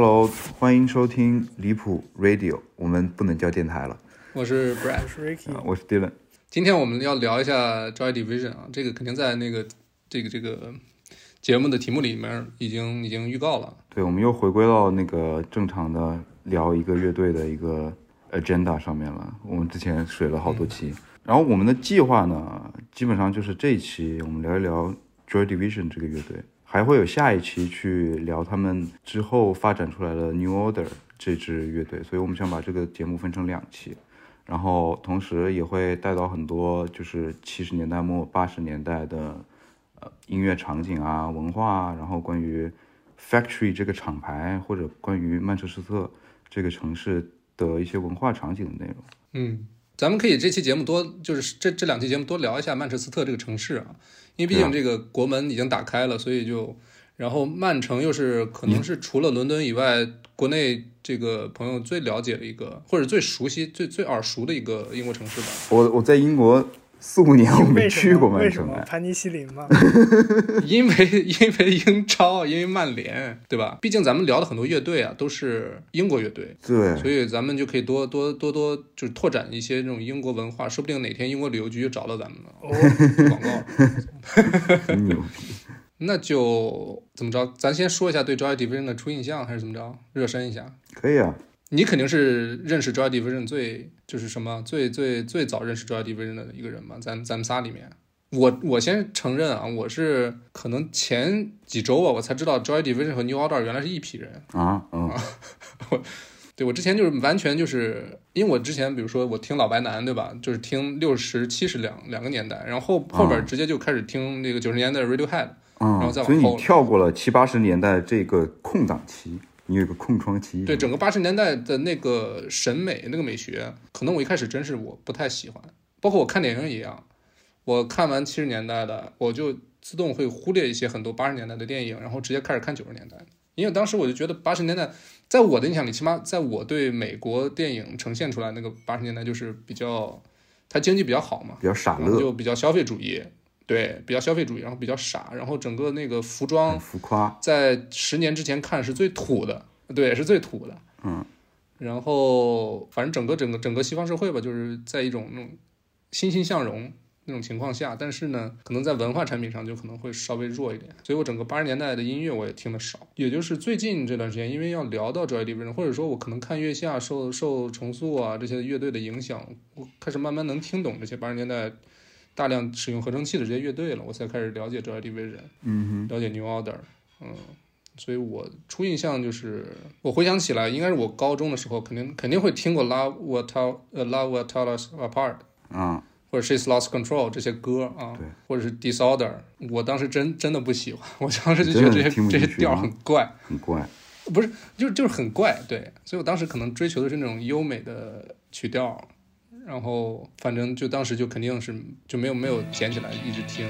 Hello，欢迎收听离谱 Radio，我们不能叫电台了。我是 Brad，我是 Ricky，啊我是 Dylan。今天我们要聊一下 Joy Division 啊，这个肯定在那个这个这个节目的题目里面已经已经预告了。对，我们又回归到那个正常的聊一个乐队的一个 agenda 上面了。我们之前水了好多期，然后我们的计划呢，基本上就是这一期我们聊一聊 Joy Division 这个乐队，还会有下一期去聊他们之后发展出来的 New Order 这支乐队，所以我们想把这个节目分成两期。然后同时也会带到很多就是七十年代末八十年代的呃音乐场景啊、文化啊，然后关于 Factory 这个厂牌或者关于曼彻斯特这个城市的一些文化场景的内容。嗯，咱们可以这期节目多就是这这两期节目多聊一下曼彻斯特这个城市啊，因为毕竟这个国门已经打开了，所以就然后曼城又是可能是除了伦敦以外，国内这个朋友最了解的一个或者最熟悉、最最耳熟的一个英国城市吧。我我在英国四五年我没去过？为什么？曼城哎，盘尼西林吗？因为因为英超，因为曼联，对吧？毕竟咱们聊的很多乐队啊，都是英国乐队，对，所以咱们就可以多多多多就是拓展一些这种英国文化，说不定哪天英国旅游局就找到咱们了，哦，广告。很牛逼。那就怎么着？咱先说一下对 Joy Division 的初印象，还是怎么着？热身一下。可以啊，你肯定是认识 Joy Division 最就是什么最最最早认识 Joy Division 的一个人嘛？咱咱们仨里面，我我先承认啊，我是可能前几周吧，我才知道 Joy Division 和 New Order 原来是一批人。啊，嗯，对我之前就是完全就是因为我之前比如说我听老白男对吧，就是听六十七十两两个年代，然后后后边直接就开始听那个九十年代的 Radiohead，然后再嗯，所以往后你跳过了七八十年代这个空档期，你有一个空窗期。对整个八十年代的那个审美那个美学，可能我一开始真是我不太喜欢，包括我看电影一样，我看完七十年代的，我就自动会忽略一些很多八十年代的电影，然后直接开始看九十年代的，因为当时我就觉得八十年代在我的印象里，起码在我对美国电影呈现出来那个八十年代就是比较，它经济比较好嘛，比较傻乐，就比较消费主义，对，比较消费主义，然后比较傻，然后整个那个服装浮夸。在十年之前看是最土的，对，是最土的。嗯，然后反正整个整个整个西方社会吧，就是在一种那种欣欣向荣那种情况下，但是呢，可能在文化产品上就可能会稍微弱一点。所以我整个八十年代的音乐我也听得少，也就是最近这段时间，因为要聊到 Joy Division，或者说我可能看月下受受重塑啊这些乐队的影响，我开始慢慢能听懂这些八十年代。大量使用合成器的这些乐队了，我才开始了解 Joy Division。嗯了解 New Order，嗯，所以我初印象就是，我回想起来，应该是我高中的时候，肯定肯定会听过 Love Will Tell 呃 Love Will Tell Us Apart，哼，啊，或者 She's Lost Control 这些歌啊对，或者是 Disorder，我当时真真的不喜欢，我当时就觉得这些这些调很怪，很怪。不是就就是很怪，对，所以我当时可能追求的是那种优美的曲调。然后，反正就当时就肯定是就没有没有捡起来一直听，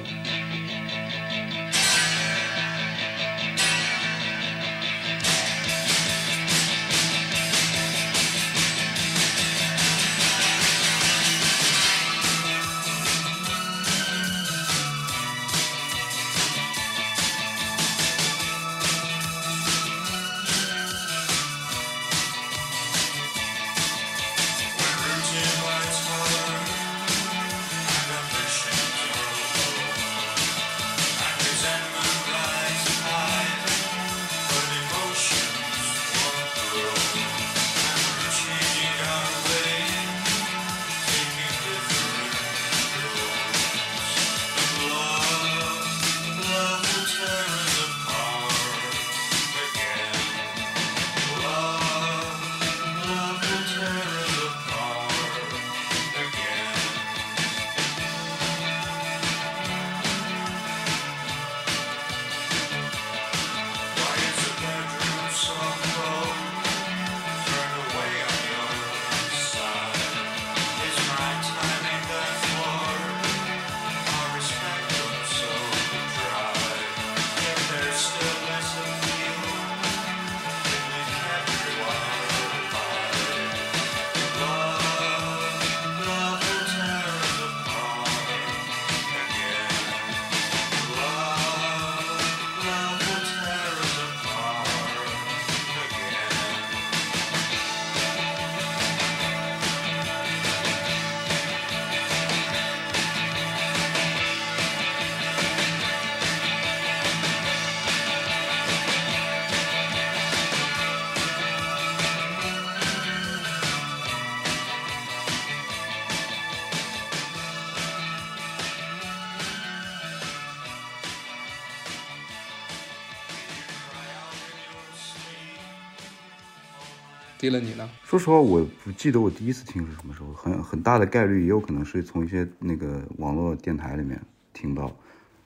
说实话，我不记得我第一次听是什么时候，很很大的概率也有可能是从一些那个网络电台里面听到，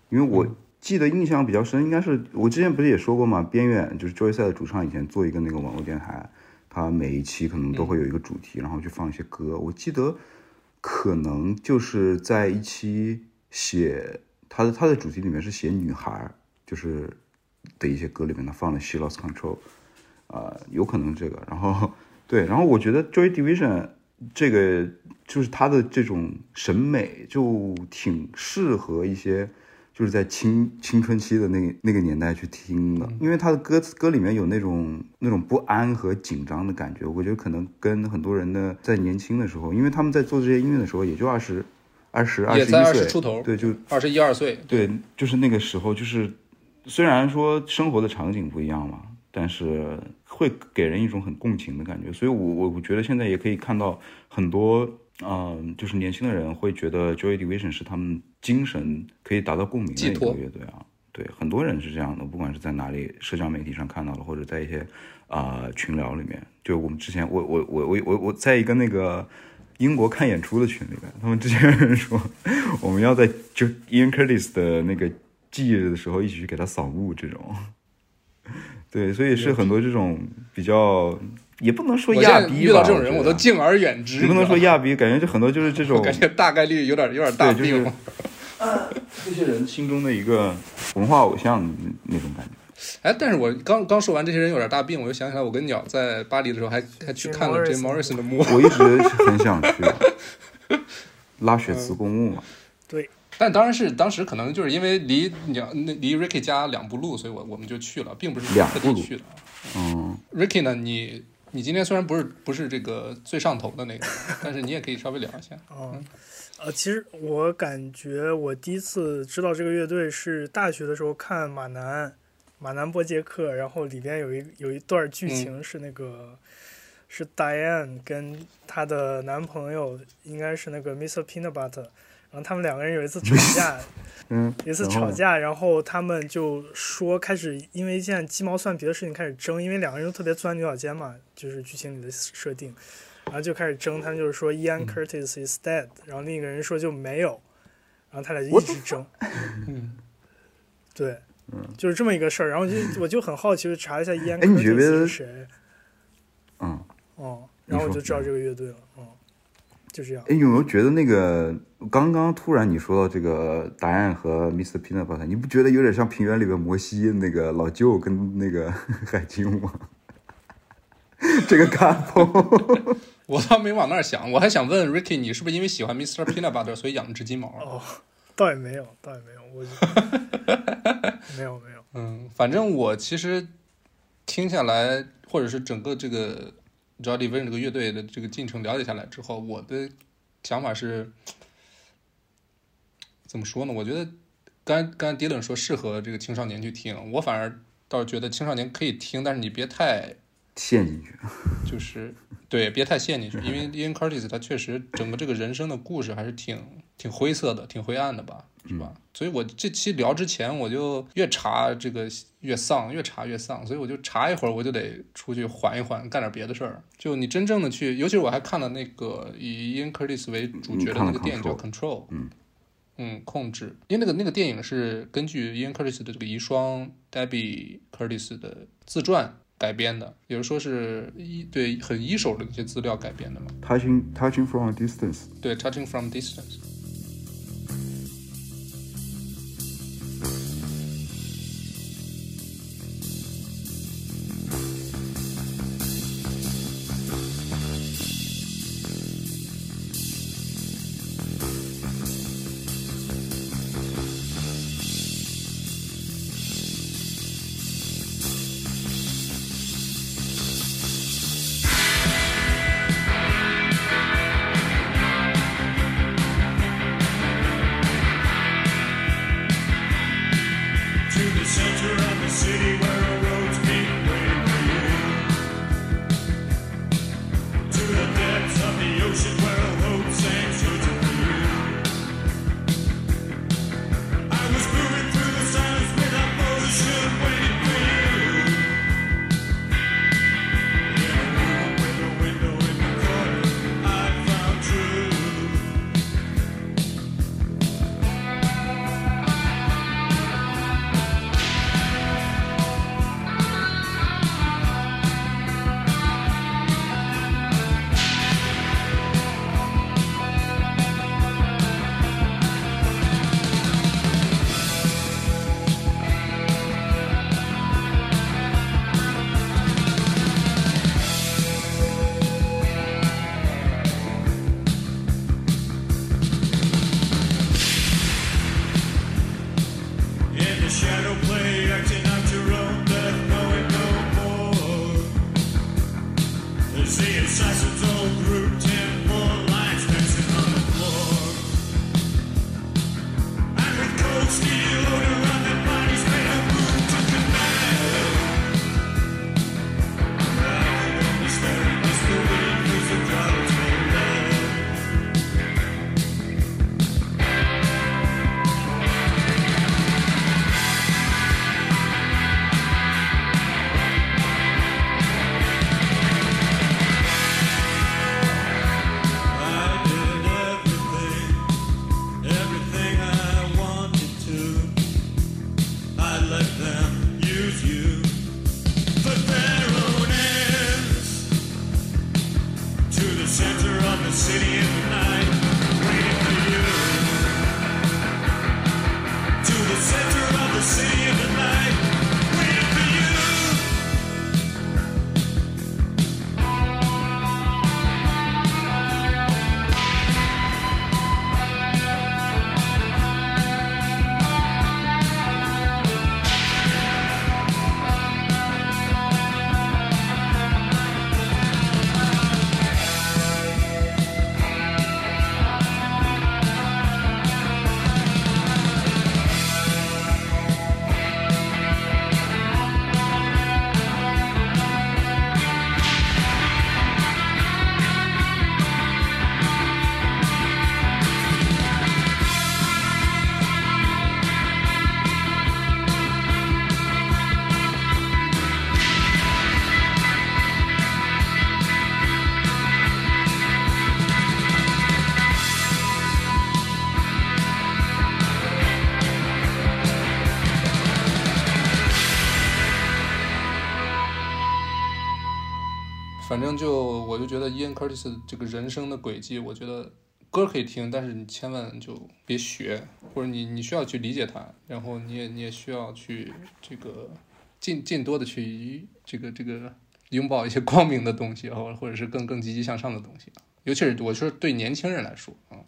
因为我记得印象比较深，应该是我之前不是也说过嘛，边缘就是 Joy 赛的主唱以前做一个那个网络电台，他每一期可能都会有一个主题，然后去放一些歌。我记得可能就是在一期写他的他的主题里面是写女孩，就是的一些歌里面，他放了《She Lost Control》。啊，有可能这个，然后对，然后我觉得 Joy Division 这个就是他的这种审美就挺适合一些就是在青青春期的那那个年代去听的，因为他的歌词歌里面有那种那种不安和紧张的感觉，我觉得可能跟很多人的在年轻的时候，因为他们在做这些音乐的时候也就二十二十二十一岁出头，对，就二十一二岁，对，就是那个时候，就是虽然说生活的场景不一样嘛，但是。会给人一种很共情的感觉，所以，我我我觉得现在也可以看到很多，嗯，就是年轻的人会觉得 Joy Division 是他们精神可以达到共鸣的一个乐队啊。对，很多人是这样的，不管是在哪里社交媒体上看到的，或者在一些啊群聊里面。就我们之前，我我我我我我在一个那个英国看演出的群里面，他们之前人说我们要在就 Ian Curtis 的那个忌日的时候一起去给他扫墓这种。对，所以是很多这种比较，也不能说亚逼吧。遇到这种人，我都敬而远之。也不能说亚逼，感觉就很多就是这种。感觉大概率有点有点大病。这些人心中的一个文化偶像那种感觉。哎，但是我刚刚说完这些人有点大病，我又想起来，我跟鸟在巴黎的时候还还去看了 Jim Morrison 的墓。我一直很想去拉雪兹公墓嘛。对。但当然是当时可能就是因为离两那离 Ricky 家两步路，所以我我们就去了，并不是特地去的。嗯，Ricky 呢，你你今天虽然不是不是这个最上头的那个，但是你也可以稍微聊一下。嗯，呃，其实我感觉我第一次知道这个乐队是大学的时候看马南马南波杰克，然后里边有一有一段剧情是那个是 Diane 跟她的男朋友应该是那个 Mr. Peanut Butter。然后他们两个人有一次吵架，嗯，有一次吵架，然后他们就说开始因为一件鸡毛蒜皮的事情开始争，因为两个人都特别钻牛角尖嘛，就是剧情里的设定，然后就开始争。他们就是说 Ian Curtis is dead，然后另一个人说就没有，然后他俩就一直争。嗯，对，就是这么一个事儿。然后就我就很好奇，就查一下 Ian Curtis 是谁。嗯，哦，然后我就知道这个乐队了。嗯。就这样。哎，有没有觉得那个刚刚突然你说到这个答案和 Mr. Peanut Butter，你不觉得有点像平原里的摩西那个老舅跟那个 海清吗？这个卡通，我倒没往那儿想，我还想问 Ricky，你是不是因为喜欢 Mr. Peanut Butter 所以养了只金毛？哦，倒也没有，倒也没有，我 没有没有。嗯，反正我其实听下来，或者是整个这个。Joy Division 这个乐队的这个进程了解下来之后，我的想法是，怎么说呢？我觉得刚刚才 Dylan 说适合这个青少年去听，我反而倒是觉得青少年可以听，但是你别太陷进去，就是对，别太陷进去，因为 Ian Curtis 他确实整个这个人生的故事还是挺挺灰色的，挺灰暗的吧。是吧？所以我这期聊之前，我就越查这个越丧，越查越丧，所以我就查一会儿，我就得出去缓一缓，干点别的事儿。就你真正的去，尤其是我还看了那个以 Ian Curtis 为主角的那个电影叫《Control》，嗯嗯，控制。因为那个那个电影是根据 Ian Curtis 的这个遗孀 Debbie Curtis 的自传改编的，也就是说是一对很一手的一些资料改编的嘛。Touching Touching from a Distance。对，Touching from Distance。反正就我就觉得 Ian Curtis 这个人生的轨迹，我觉得歌可以听，但是你千万就别学，或者你你需要去理解它，然后你也你也需要去这个尽尽多的去这个这个拥抱一些光明的东西，或或者是更更积极向上的东西，尤其是我说对年轻人来说啊，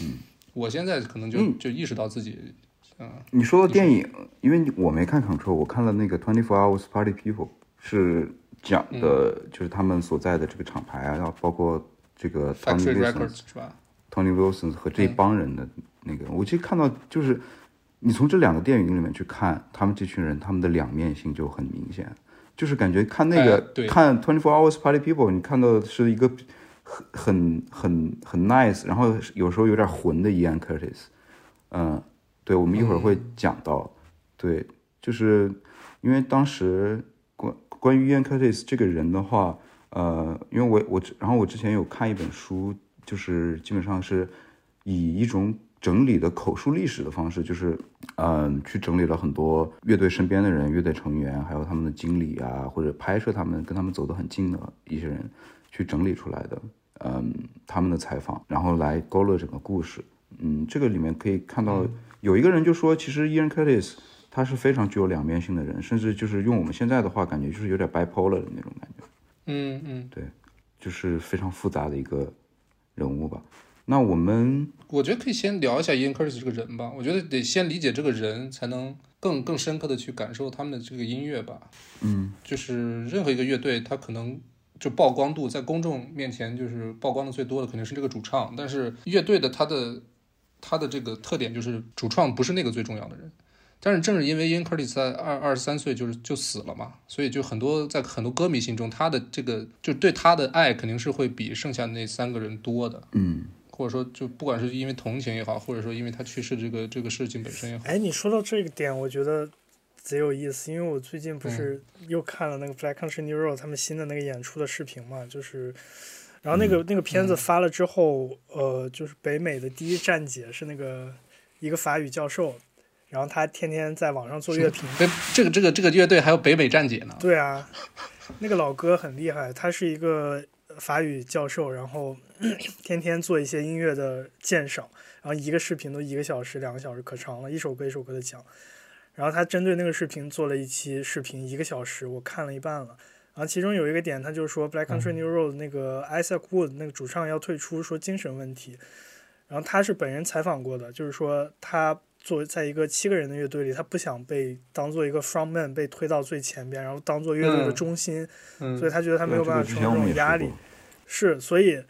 嗯，我现在可能就嗯。就意识到自己，嗯你说的电影，因为我没看 Control，我看了那个 Twenty Four Hours Party People，是讲的就是他们所在的这个厂牌啊，然后包括这个 Tony Wilson、是吧？Tony Wilson 和这一帮人的那个，我其实看到就是你从这两个电影里面去看他们这群人，他们的两面性就很明显，就是感觉看那个、看 Twenty Four Hours Party People，你看到的是一个很很很很 nice，然后有时候有点混的 Ian Curtis，嗯，对，我们一会儿会讲到，对，就是因为当时关关于 Ian Curtis 这个人的话，呃，因为我我然后我之前有看一本书，就是基本上是以一种整理的口述历史的方式，就是嗯、去整理了很多乐队身边的人、乐队成员，还有他们的经理啊，或者拍摄他们跟他们走得很近的一些人，去整理出来的，嗯，他们的采访，然后来勾勒整个故事。嗯，这个里面可以看到有一个人就说，其实 Ian Curtis 他是非常具有两面性的人，甚至就是用我们现在的话，感觉就是有点 bipolar 的那种感觉。嗯嗯，对就是非常复杂的一个人物吧。那我们我觉得可以先聊一下 Ian Curtis 这个人吧。我觉得得先理解这个人，才能更更深刻的去感受他们的这个音乐吧。嗯，就是任何一个乐队，他可能就曝光度在公众面前就是曝光的最多的肯定是这个主唱，但是乐队的他的他的这个特点就是主创不是那个最重要的人。但是正是因为 Ian Curtis 在二二十三岁就是就死了嘛，所以就很多在很多歌迷心中，他的这个就对他的爱肯定是会比剩下那三个人多的。嗯。或者说就不管是因为同情也好，或者说因为他去世这个这个事情本身也好，哎，你说到这个点，我觉得贼有意思，因为我最近不是嗯。又看了那个 Black Country New Road 他们新的那个演出的视频嘛，就是，然后那嗯。个、那个片子发了之后，呃，就是北美的第一站姐是那个一个法语教授，然后他天天在网上做乐评，哎，这个这个这个乐队还有北北站姐呢，对啊，那个老哥很厉害，他是一个法语教授，然后 天天做一些音乐的鉴赏，然后一个视频都一个小时、两个小时可长了，一首歌一首歌的讲。然后他针对那个视频做了一期视频，一个小时，我看了一半了。然后其中有一个点，他就是说 Black Country New Road 那个 Isaac Wood 那个主唱要退出，说精神问题。然后他是本人采访过的，就是说他作为在一个七个人的乐队里，他不想被当做一个 frontman 被推到最前边，然后当做乐队的嗯中心，嗯所以他觉得他没有办法承受这种压力是，所以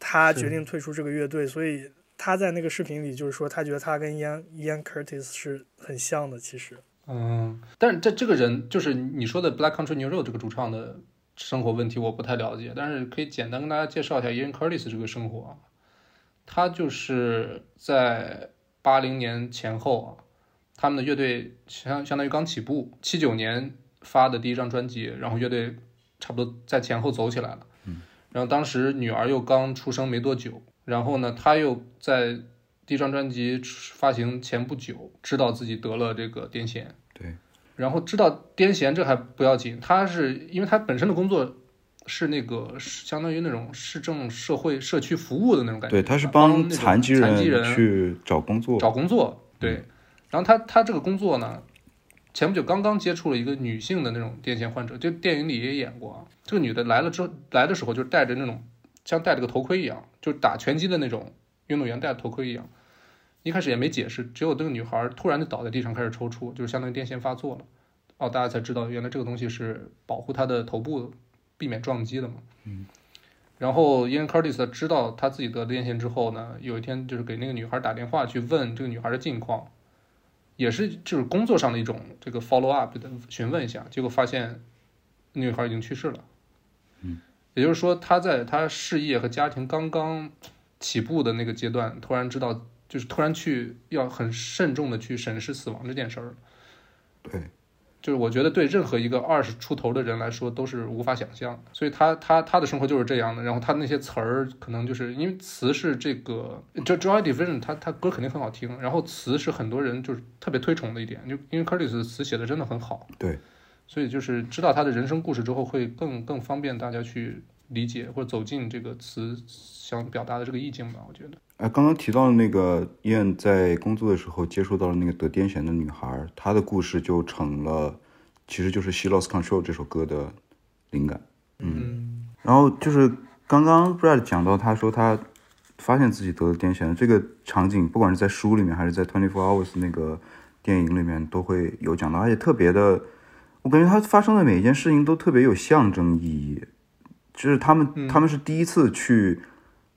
他决定退出这个乐队。所以他在那个视频里就是说，他觉得他跟 Ian Ian Curtis 是很像的。其实，嗯，但是这这个人就是你说的 Black Country New Road 这个主唱的生活问题我不太了解，但是可以简单跟大家介绍一下 Ian Curtis 这个生活啊。他就是在八零年前后啊，他们的乐队相相当于刚起步，七九年发的第一张专辑，然后乐队差不多在前后走起来了。嗯，然后当时女儿又刚出生没多久，然后呢，他又在第一张专辑发行前不久，知道自己得了这个癫痫。对，然后知道癫痫这还不要紧，他是因为他本身的工作是那个相当于那种市政社会社区服务的那种感觉，对，他是帮帮残疾残疾人去找工作。找工作，对。然后他他这个工作呢，前不久刚刚接触了一个女性的那种癫痫患者，就电影里也演过啊。这个女的来了之后，来的时候就戴着那种像戴着个头盔一样，就打拳击的那种运动员戴的头盔一样。一开始也没解释，只有这个女孩突然就倒在地上开始抽搐，就是相当于癫痫发作了。哦，大家才知道原来这个东西是保护她的头部，避免撞击的嘛。嗯。然后因为 Curtis 知道他自己得癫痫之后呢，有一天就是给那个女孩打电话去问这个女孩的近况，也是就是工作上的一种这个 follow up 的询问一下，结果发现女孩已经去世了。嗯，也就是说他在他事业和家庭刚刚起步的那个阶段，突然知道就是突然去要很慎重的去审视死亡这件事儿。对，就是我觉得对任何一个二十出头的人来说都是无法想象的，所以他他他的生活就是这样的。然后他那些词儿可能就是因为词是这个，就 Joy Division，他他歌肯定很好听，然后词是很多人就是特别推崇的一点，就因为 Curtis 的词写的真的很好，对，所以就是知道他的人生故事之后，会更更方便大家去理解或者走进这个词想表达的这个意境吧。我觉得，哎，刚刚提到的那个燕在工作的时候接触到了那个得癫痫的女孩，她的故事就成了，其实就是《She Lost Control》这首歌的灵感。嗯然后就是刚刚 Brad 讲到，他说他发现自己得了癫痫这个场景，不管是在书里面还是在《Twenty Four Hours》那个电影里面都会有讲到，而且特别的，我感觉他发生的每一件事情都特别有象征意义。就是他们、嗯他们是第一次去，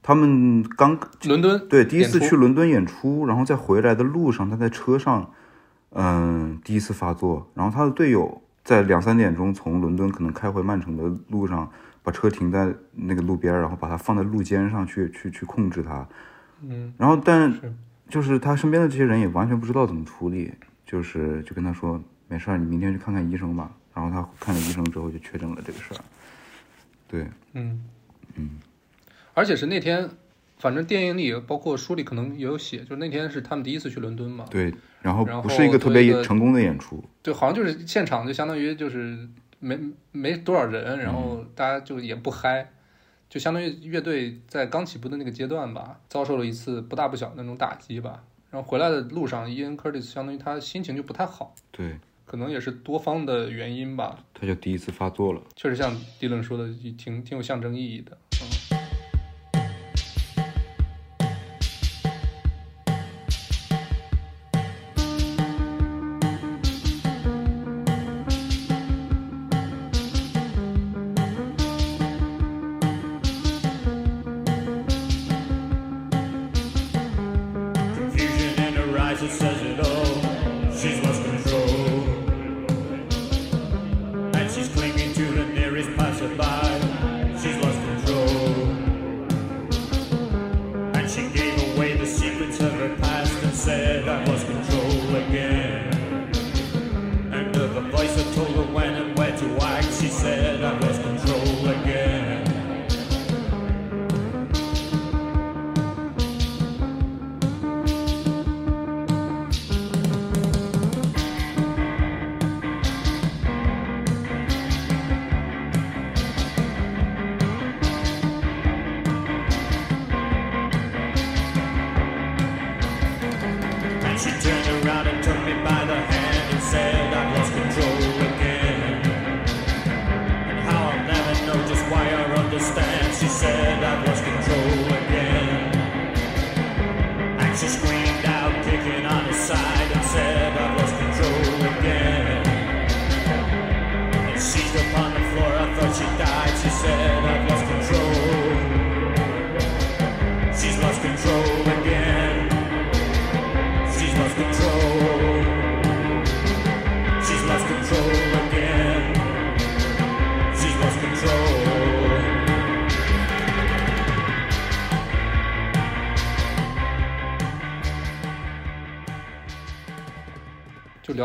他们刚伦敦对第一次去伦敦演出，然后在回来的路上，他在车上，嗯，第一次发作，然后他的队友在两三点钟从伦敦可能开回曼城的路上，把车停在那个路边，然后把他放在路肩上去去去控制他，嗯，然后但就是他身边的这些人也完全不知道怎么处理，就是就跟他说没事儿，你明天去看看医生吧。然后他看了医生之后就确诊了这个事儿，对，嗯。嗯，而且是那天，反正电影里包括书里可能也有写，就是那天是他们第一次去伦敦嘛。对，然后不是一个特别成功的演出，对，好像就是现场就相当于就是没没多少人，然后大家就也不嗨，就相当于乐队在刚起步的那个阶段吧，遭受了一次不大不小的那种打击吧。然后回来的路上，伊恩·科蒂斯相当于他心情就不太好，对，可能也是多方的原因吧。他就第一次发作了。确实像迪伦说的，挺挺有象征意义的。嗯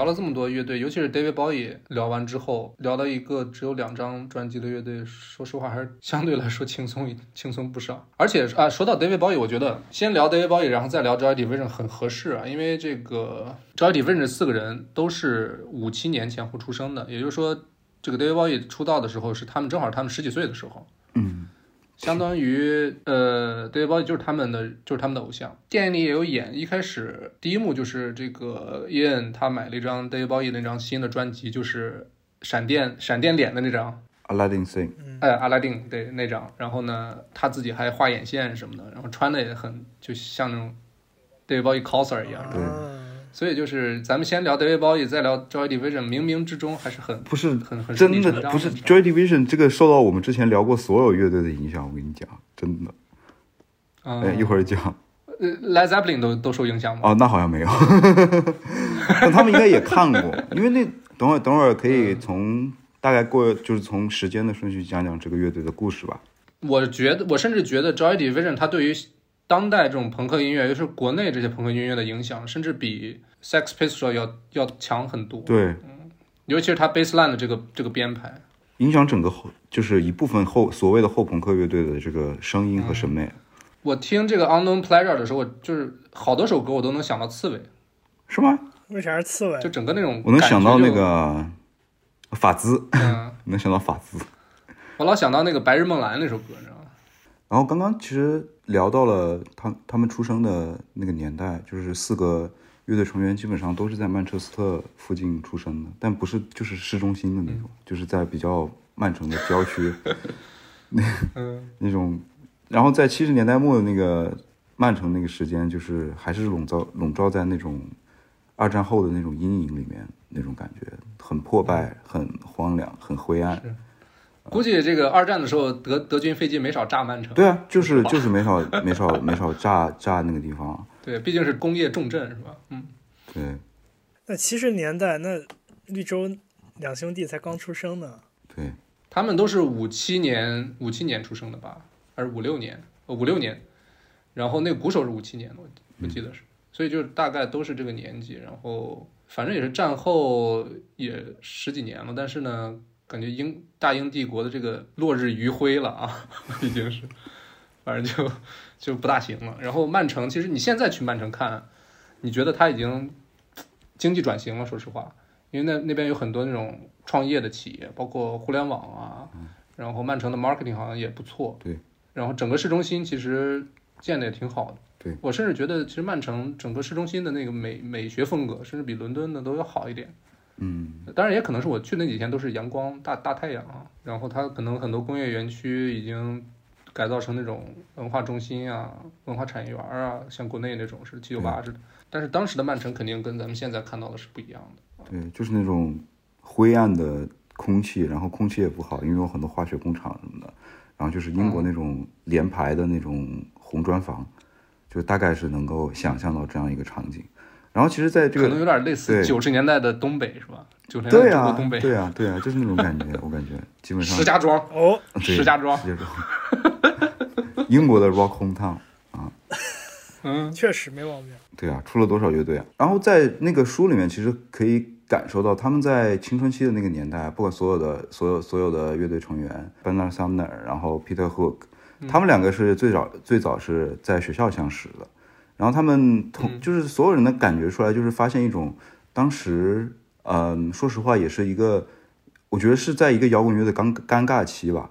聊了这么多乐队，尤其是 David Bowie，聊完之后，聊到一个只有两张专辑的乐队，说实话还是相对来说轻松一轻松不少。而且啊，说到 David Bowie，我觉得先聊 David Bowie，然后再聊 Joy Division 很合适啊，因为这个 Joy Division 四个人都是五七年前后出生的，也就是说，这个 David Bowie 出道的时候是他们正好他们十几岁的时候。嗯，相当于呃，David Bowie 就是他们的就是他们的偶像。电影里也有演，一开始第一幕就是这个 Ian 他买了一张 David Bowie 那张新的专辑，就是闪电闪电脸的那张，Aladdin Sing，哎，阿拉丁对那张。然后呢，他自己还画眼线什么的，然后穿的也很就像那种 David Bowie coser 一样。对啊所以就是咱们先聊 David Bowie，再聊 Joy Division，冥冥之中还是很不是很很真的不是 Joy Division 这个受到我们之前聊过所有乐队的影响，我跟你讲，真的。嗯哎，一会儿讲。呃，Led Zeppelin 都都受影响吗？哦，那好像没有，但他们应该也看过，因为那等会儿等会儿可以从大概过就是从时间的顺序讲讲这个乐队的故事吧。我觉得，我甚至觉得 Joy Division 它对于当代这种朋克音乐，尤其是国内这些朋克音乐的影响，甚至比 Sex Pistols 要要强很多。对，尤其是他 bassline 的这个这个编排。影响整个后就是一部分后所谓的后朋克乐队的这个声音和审美，我听这个 Unknown Pleasure 的时候，我就是好多首歌我都能想到刺猬，是吗？为啥是刺猬就？整个那种我能想到那个法兹，嗯，能想到法兹。我老想到那个《白日梦蓝》那首歌，你知道吗？然后刚刚其实聊到了他他们出生的那个年代，就是四个乐队成员基本上都是在曼彻斯特附近出生的，但不是就是市中心的那种，就是在比较曼城的郊区那，那种。然后在七十年代末的那个曼城那个时间，就是还是笼罩笼罩在那种二战后的那种阴影里面，那种感觉很破败、很荒凉、很灰暗。估计这个二战的时候，德德军飞机没少炸曼城。对啊，就是就是没少没少没少炸 炸那个地方。对，毕竟是工业重镇，是吧？嗯，对，那七十年代，那绿洲两兄弟才刚出生呢。对，他们都是五七年五七年出生的吧？还是五六年？呃，五六年。然后那个鼓手是五七年的，我我记得是，所以就是大概都是这个年纪。然后反正也是战后也十几年了，但是呢，感觉英大英帝国的这个落日余晖了啊，已经是，反正就就不大行了。然后曼城，其实你现在去曼城看，你觉得它已经经济转型了，说实话，因为那那边有很多那种创业的企业，包括互联网啊，然后曼城的 marketing 好像也不错，对，然后整个市中心其实建的也挺好的，对我甚至觉得其实曼城整个市中心的那个美美学风格，甚至比伦敦的都要好一点。嗯，当然也可能是我去那几天都是阳光大大太阳啊，然后它可能很多工业园区已经改造成那种文化中心啊、文化产业园啊，像国内那种是七九八似的。但是当时的曼城肯定跟咱们现在看到的是不一样的。对，就是那种灰暗的空气，然后空气也不好，因为有很多化学工厂什么的。然后就是英国那种连排的那种红砖房，就大概是能够想象到这样一个场景。然后其实在这个可能有点类似对九十年代的东北是吧？九十年代东北，对啊对啊，就是那种感觉，我感觉基本上石家庄，哦，石家庄，石家庄，英国的 Rock Hometown。嗯，确实没毛病。对啊，出了多少乐队啊？然后在那个书里面，其实可以感受到他们在青春期的那个年代，不管所有的所有所有的乐队成员，Bernard Sumner，然后 Peter Hook，他们两个是最早最早是在学校相识的。然后他们同就是所有人的感觉出来，就是发现一种当时，嗯，说实话也是一个，我觉得是在一个摇滚乐的尴尴尬期吧，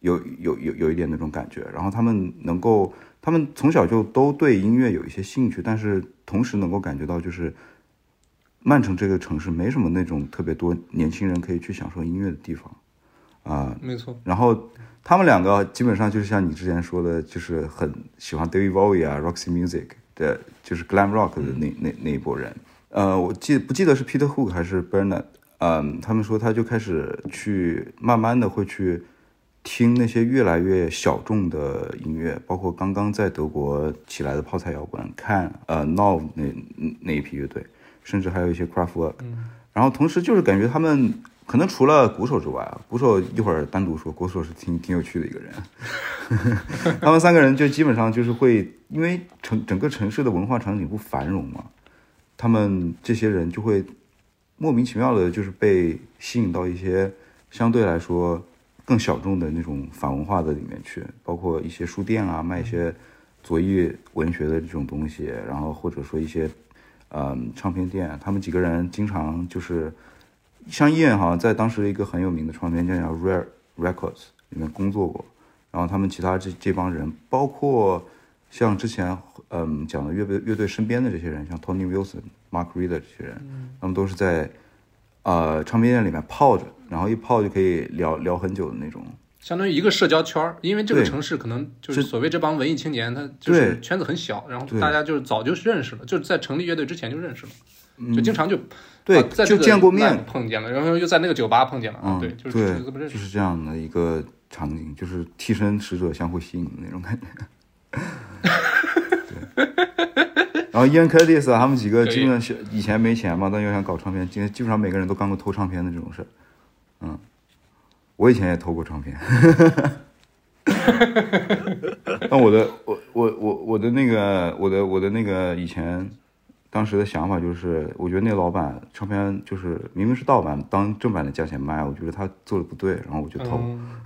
有有有有一点那种感觉。然后他们能够，他们从小就都对音乐有一些兴趣，但是同时能够感觉到，就是曼城这个城市没什么那种特别多年轻人可以去享受音乐的地方。啊、没错，然后他们两个基本上就是像你之前说的，就是很喜欢 David Bowie 啊、Roxy Music 的，就是 Glam Rock 的那、那那一波人。呃，我记不记得是 Peter Hook 还是 Bernard？嗯，他们说他就开始去慢慢的会去听那些越来越小众的音乐，包括刚刚在德国起来的泡菜摇滚，看呃 Now 那那一批乐队，甚至还有一些 Kraftwerk。然后同时就是感觉他们可能除了鼓手之外啊，鼓手一会儿单独说，鼓手是挺挺有趣的一个人。他们三个人就基本上就是会，因为城整个城市的文化场景不繁荣嘛，他们这些人就会莫名其妙的，就是被吸引到一些相对来说更小众的那种反文化的里面去，包括一些书店啊，卖一些左翼文学的这种东西，然后或者说一些嗯唱片店，他们几个人经常就是像伊恩好像在当时一个很有名的唱片店叫 Rare Records 里面工作过，然后他们其他这这帮人，包括像之前嗯讲的乐队乐队身边的这些人，像 Tony Wilson、Mark Reeder 这些人，他们都是在呃唱片店里面泡着，然后一泡就可以聊聊很久的那种。相当于一个社交圈儿，因为这个城市可能就是是所谓这帮文艺青年，他就是圈子很小，然后大家就是早就认识了，就是在成立乐队之前就认识了，就经常就嗯对就见过面碰见了，然后又在那个酒吧碰见了，啊嗯，对，就是就这么认识。就是这样的一个场景，就是替身使者相互吸引的那种感觉。对。然后 Ian Curtis 啊，他们几个基本上是以前没钱嘛，但又想搞唱片，基基本上每个人都干过偷唱片的这种事儿。嗯，我以前也偷过唱片。但我的我我我我的那个我的我的那个以前当时的想法就是，我觉得那个老板唱片就是明明是盗版，当正版的价钱卖，我觉得他做的不对，然后我就偷，嗯，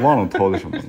忘了偷的什么了。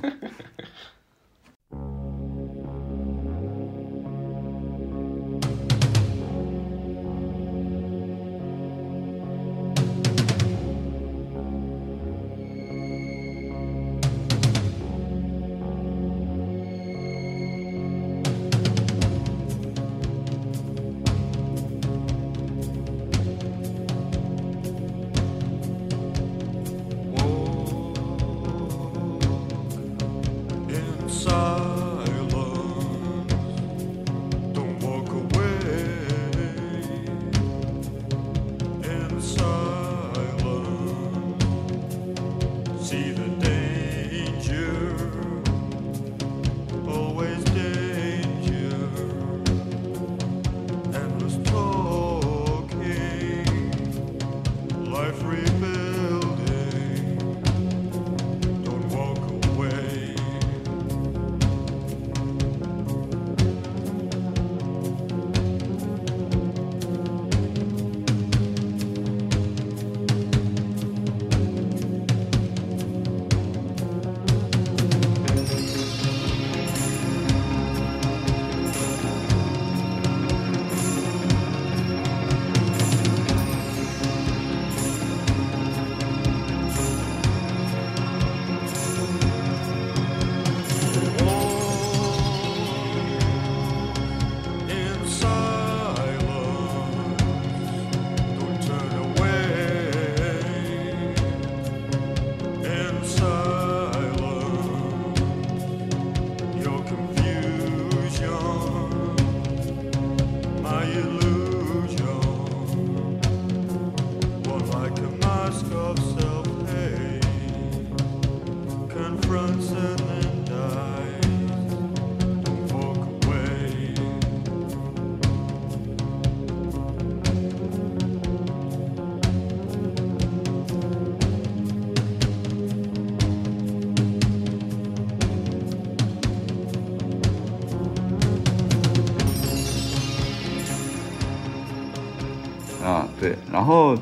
然后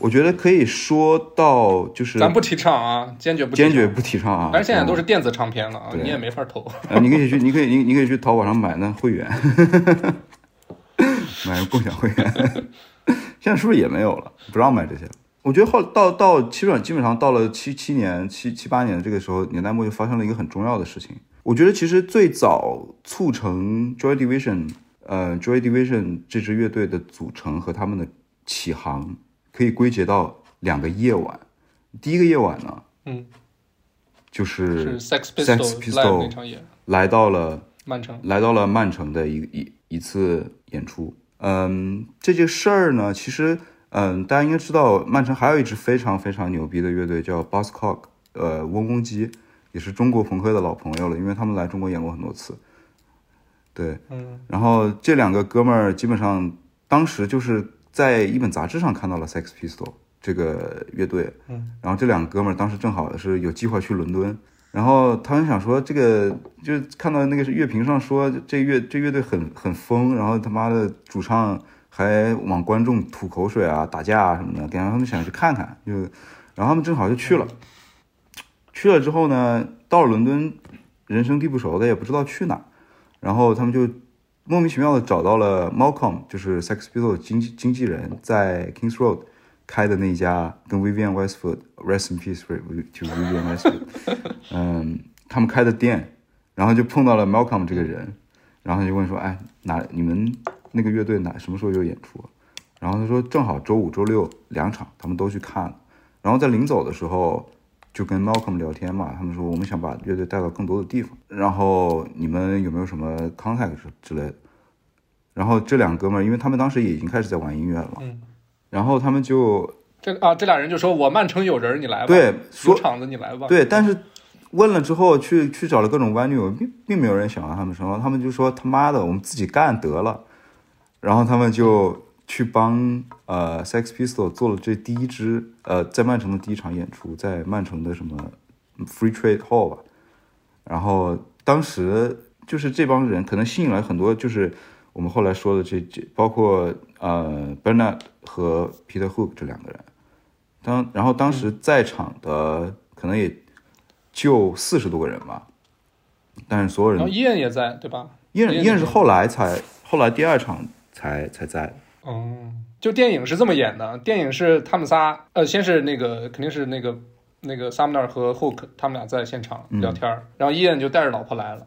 我觉得可以说到就是咱不提倡啊，坚决不坚决不提倡啊，但是现在都是嗯电子唱片了啊，你也没法投。啊，你可以去，你可以，你你可以去淘宝上买那会员，买个共享会员。现在是不是也没有了？不让买这些了。我觉得后到到基本上基本上到了七七年七七八年这个时候，年代末就发生了一个很重要的事情。我觉得其实最早促成 Joy Division，呃，Joy Division 这支乐队的组成和他们的起航，可以归结到两个夜晚。第一个夜晚呢，嗯，就是是 Sex Pistol 那场演来到了曼城。来到了曼城的一一一次演出。嗯，这件事儿呢，其实嗯，大家应该知道，曼城还有一支非常非常牛逼的乐队叫 Buzzcock，呃，嗡嗡鸡，也是中国朋克的老朋友了，因为他们来中国演过很多次。对，嗯，然后这两个哥们儿基本上当时就是在一本杂志上看到了 Sex Pistol 这个乐队，嗯，然后这两个哥们儿当时正好是有计划去伦敦，然后他们想说这个就是看到那个是乐评上说这乐这乐队很很疯，然后他妈的主唱还往观众吐口水啊、打架啊什么的，然后他们想去看看，就然后他们正好就去了，去了之后呢，到了伦敦，人生地不熟的也不知道去哪，然后他们就莫名其妙的找到了 Malcolm，就是 Sex Pistols 的经纪经纪人，在 Kings Road 开的那一家跟 Vivian Westwood Rest in Peace to Vivian Westwood，嗯，他们开的店，然后就碰到了 Malcolm 这个人，然后就问说，哎，哪你们那个乐队哪什么时候有演出？然后他说正好周五、周六两场，他们都去看了。然后在临走的时候，就跟 Malcolm 聊天嘛，他们说我们想把乐队带到更多的地方，然后你们有没有什么 contact 之之类的？然后这两哥们儿，因为他们当时也已经开始在玩音乐了嘛，嗯然后他们就这啊，这俩人就说我曼城有人，你来吧。对有说场子你来吧。对，但是问了之后，去去找了各种 venue，并并没有人想让他们什么，他们就说他妈的，我们自己干得了。然后他们就去帮呃 Sex Pistol 做了这第一支呃在曼城的第一场演出，在曼城的什么 Free Trade Hall 吧。然后当时就是这帮人可能吸引了很多，就是我们后来说的这这，包括呃 Bernard 和 Peter Hook 这两个人。当然后当时在场的可能也就四十多个人吧，但是所有人然后伊恩也在，对吧？伊恩依然是后来才后来第二场才才在，哦，就电影是这么演的，电影是他们仨，呃，先是那个肯定是那个那个 Sumner 和 Hook 他们俩在现场嗯。聊天儿，然后伊恩就带着老婆来了，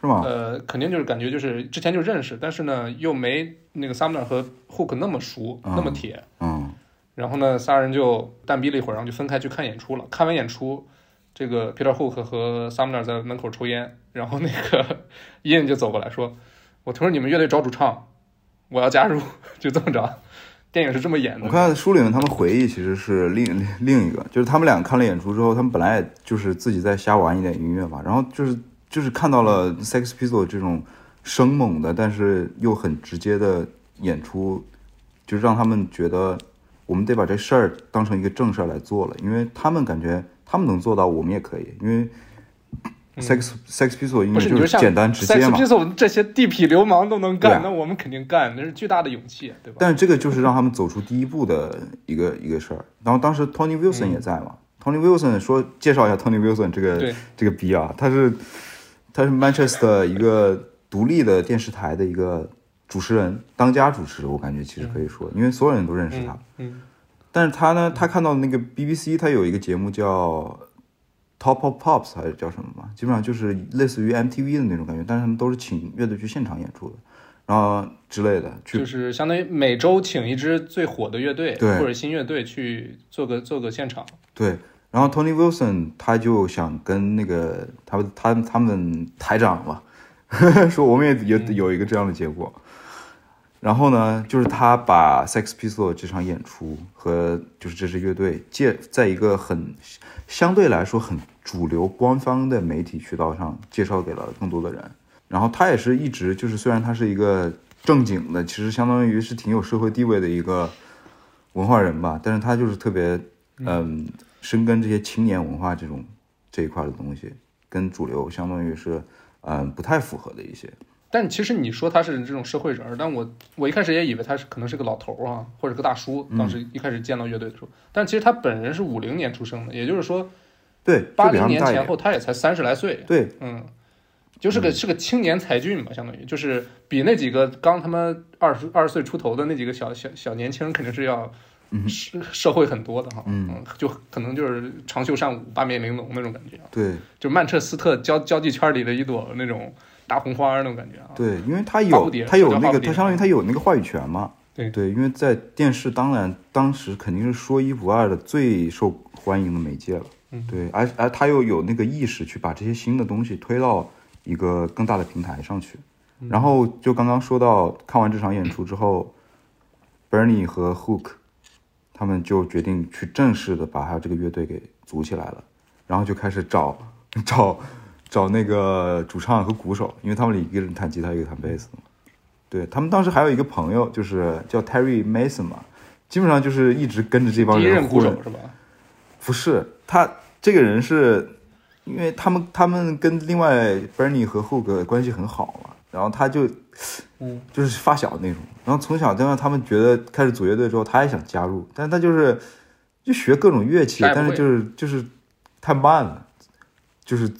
是吗？呃，肯定就是感觉就是之前就认识，但是呢又没那个 Sumner 和 Hook 那么熟，嗯。那么铁，嗯。然后呢仨人就淡逼了一会儿，然后就分开去看演出了。看完演出，这个 Peter Hook 和 Sumner 在门口抽烟，然后那个 伊恩就走过来说：“我听说你们乐队找主唱，我要加入。”就这么着，电影是这么演的。我看书里面他们回忆其实是另另一个，就是他们俩看了演出之后，他们本来也就是自己在瞎玩一点音乐嘛，然后就是就是看到了 Sex p i s t o l 这种生猛的，但是又很直接的演出，就让他们觉得我们得把这事儿当成一个正事儿来做了，因为他们感觉他们能做到，我们也可以，因为 Sex、Sex Pistols 音乐嗯不是，你像就是简单直接 Sex 嘛，Pistols 这些地痞流氓都能干，啊。那我们肯定干，那是巨大的勇气，对吧？但是这个就是让他们走出第一步的一个一个事儿。然后当时 Tony Wilson 也在嘛、t o n y Wilson 说介绍一下 Tony Wilson 这个对。这个逼啊，他是他是 Manchester 一个独立的电视台的一个主持人，当家主持，我感觉其实可以说，因为所有人都认识他。嗯，但是他呢，他看到那个 BBC，他有一个节目叫 Top of Pops 还是叫什么嘛，基本上就是类似于 MTV 的那种感觉，但是他们都是请乐队去现场演出的，然后之类的去就是相当于每周请一支最火的乐队对或者新乐队去做个做个现场。对，然后 Tony Wilson 他就想跟那个他他他们台长吧，说我们也有有一个这样的结果。然后呢，就是他把 Sex Pistols 这场演出和就是这支乐队介在一个很相对来说很主流官方的媒体渠道上介绍给了更多的人。然后他也是一直就是虽然他是一个正经的，其实相当于是挺有社会地位的一个文化人吧，但是他就是特别嗯深耕这些青年文化这种这一块的东西，跟主流相当于是嗯不太符合的一些。但其实你说他是这种社会人儿，但我我一开始也以为他是可能是个老头儿啊，或者个大叔。当时一开始见到乐队的时候，但其实他本人是五零年出生的，也就是说对，八零年前。后他也才三十来岁。对，嗯，就是个是个青年才俊吧，相当于就是比那几个刚他妈二十二十岁出头的那几个小小小年轻人肯定是要社社会很多的哈，嗯就可能就是长袖善舞、八面玲珑那种感觉啊，对就曼彻斯特交交际圈里的一朵那种大红花那种感觉啊。对，因为他有他有那个，他相当于他有那个话语权嘛。对对，因为在电视当然当时肯定是说一不二的最受欢迎的媒介了。嗯对，而而他又有那个意识去把这些新的东西推到一个更大的平台上去。嗯然后就刚刚说到看完这场演出之后，Bernie 和 Hook 他们就决定去正式的把他这个乐队给组起来了，然后就开始找 找找那个主唱和鼓手，因为他们里一个人弹吉他，一个弹贝斯。对他们当时还有一个朋友，就是叫 Terry Mason 嘛，基本上就是一直跟着这帮人混鼓手。是吧？不是他这个人是，因为他们他们跟另外 Bernie 和 Hook 关系很好嘛，然后他就嗯，就是发小那种，然后从小就让他们觉得开始组乐队之后，他也想加入，但是他就是就学各种乐器，但是就是就是太慢了，就是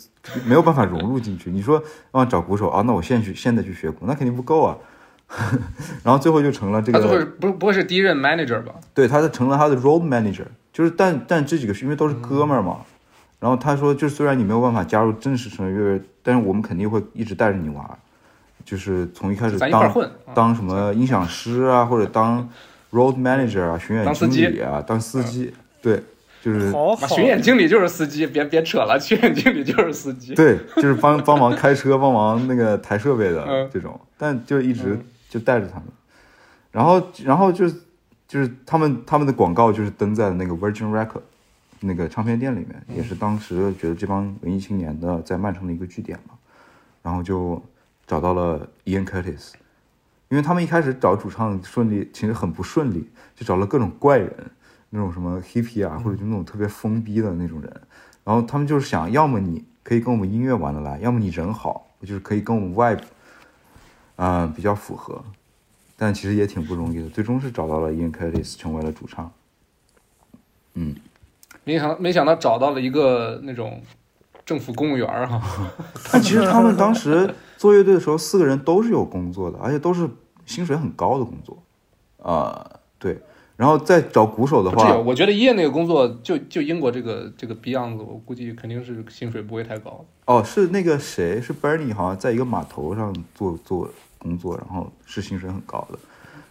没有办法融入进去。你说让我找鼓手啊，那我现在去现在去学鼓，那肯定不够啊。然后最后就成了这他最后个，不不会是第一任 manager 吧？对，他就成了他的 road manager，就是但但这几个是因为都是哥们儿嘛，然后他说，就是虽然你没有办法加入正式成为乐队，但是我们肯定会一直带着你玩儿，就是从一开始当混。啊当什么音响师啊，或者当 road manager 啊，巡演当司机经理啊，当司机，对，就是好好，巡演经理就是司机，别别扯了，巡演经理就是司机。对，就是帮帮忙开车，帮忙那个抬设备的嗯。这种，但就一直嗯。就带着他们，然后然后就就是他们他们的广告就是登在那个 Virgin Record 那个唱片店里面，也是当时觉得这帮文艺青年的在曼城的一个据点嘛，然后就找到了 Ian Curtis，因为他们一开始找主唱顺利，其实很不顺利，就找了各种怪人，那种什么 hippie 啊，或者就那种特别疯逼的那种人，然后他们就是想，要么你可以跟我们音乐玩得来，要么你人好，就是可以跟我们 vibe，啊、比较符合，但其实也挺不容易的，最终是找到了 Ian Curtis 成为了主唱。嗯没想没想到找到了一个那种政府公务员儿哈，但其实他们当时做乐队的时候，四个人都是有工作的，而且都是薪水很高的工作，啊、对。然后再找鼓手的。话，我觉得一夜那个工作就就英国这个这个逼样子，我估计肯定是薪水不会太高。哦，是那个谁，是 Bernie，好像在一个码头上做做工作，然后是薪水很高的，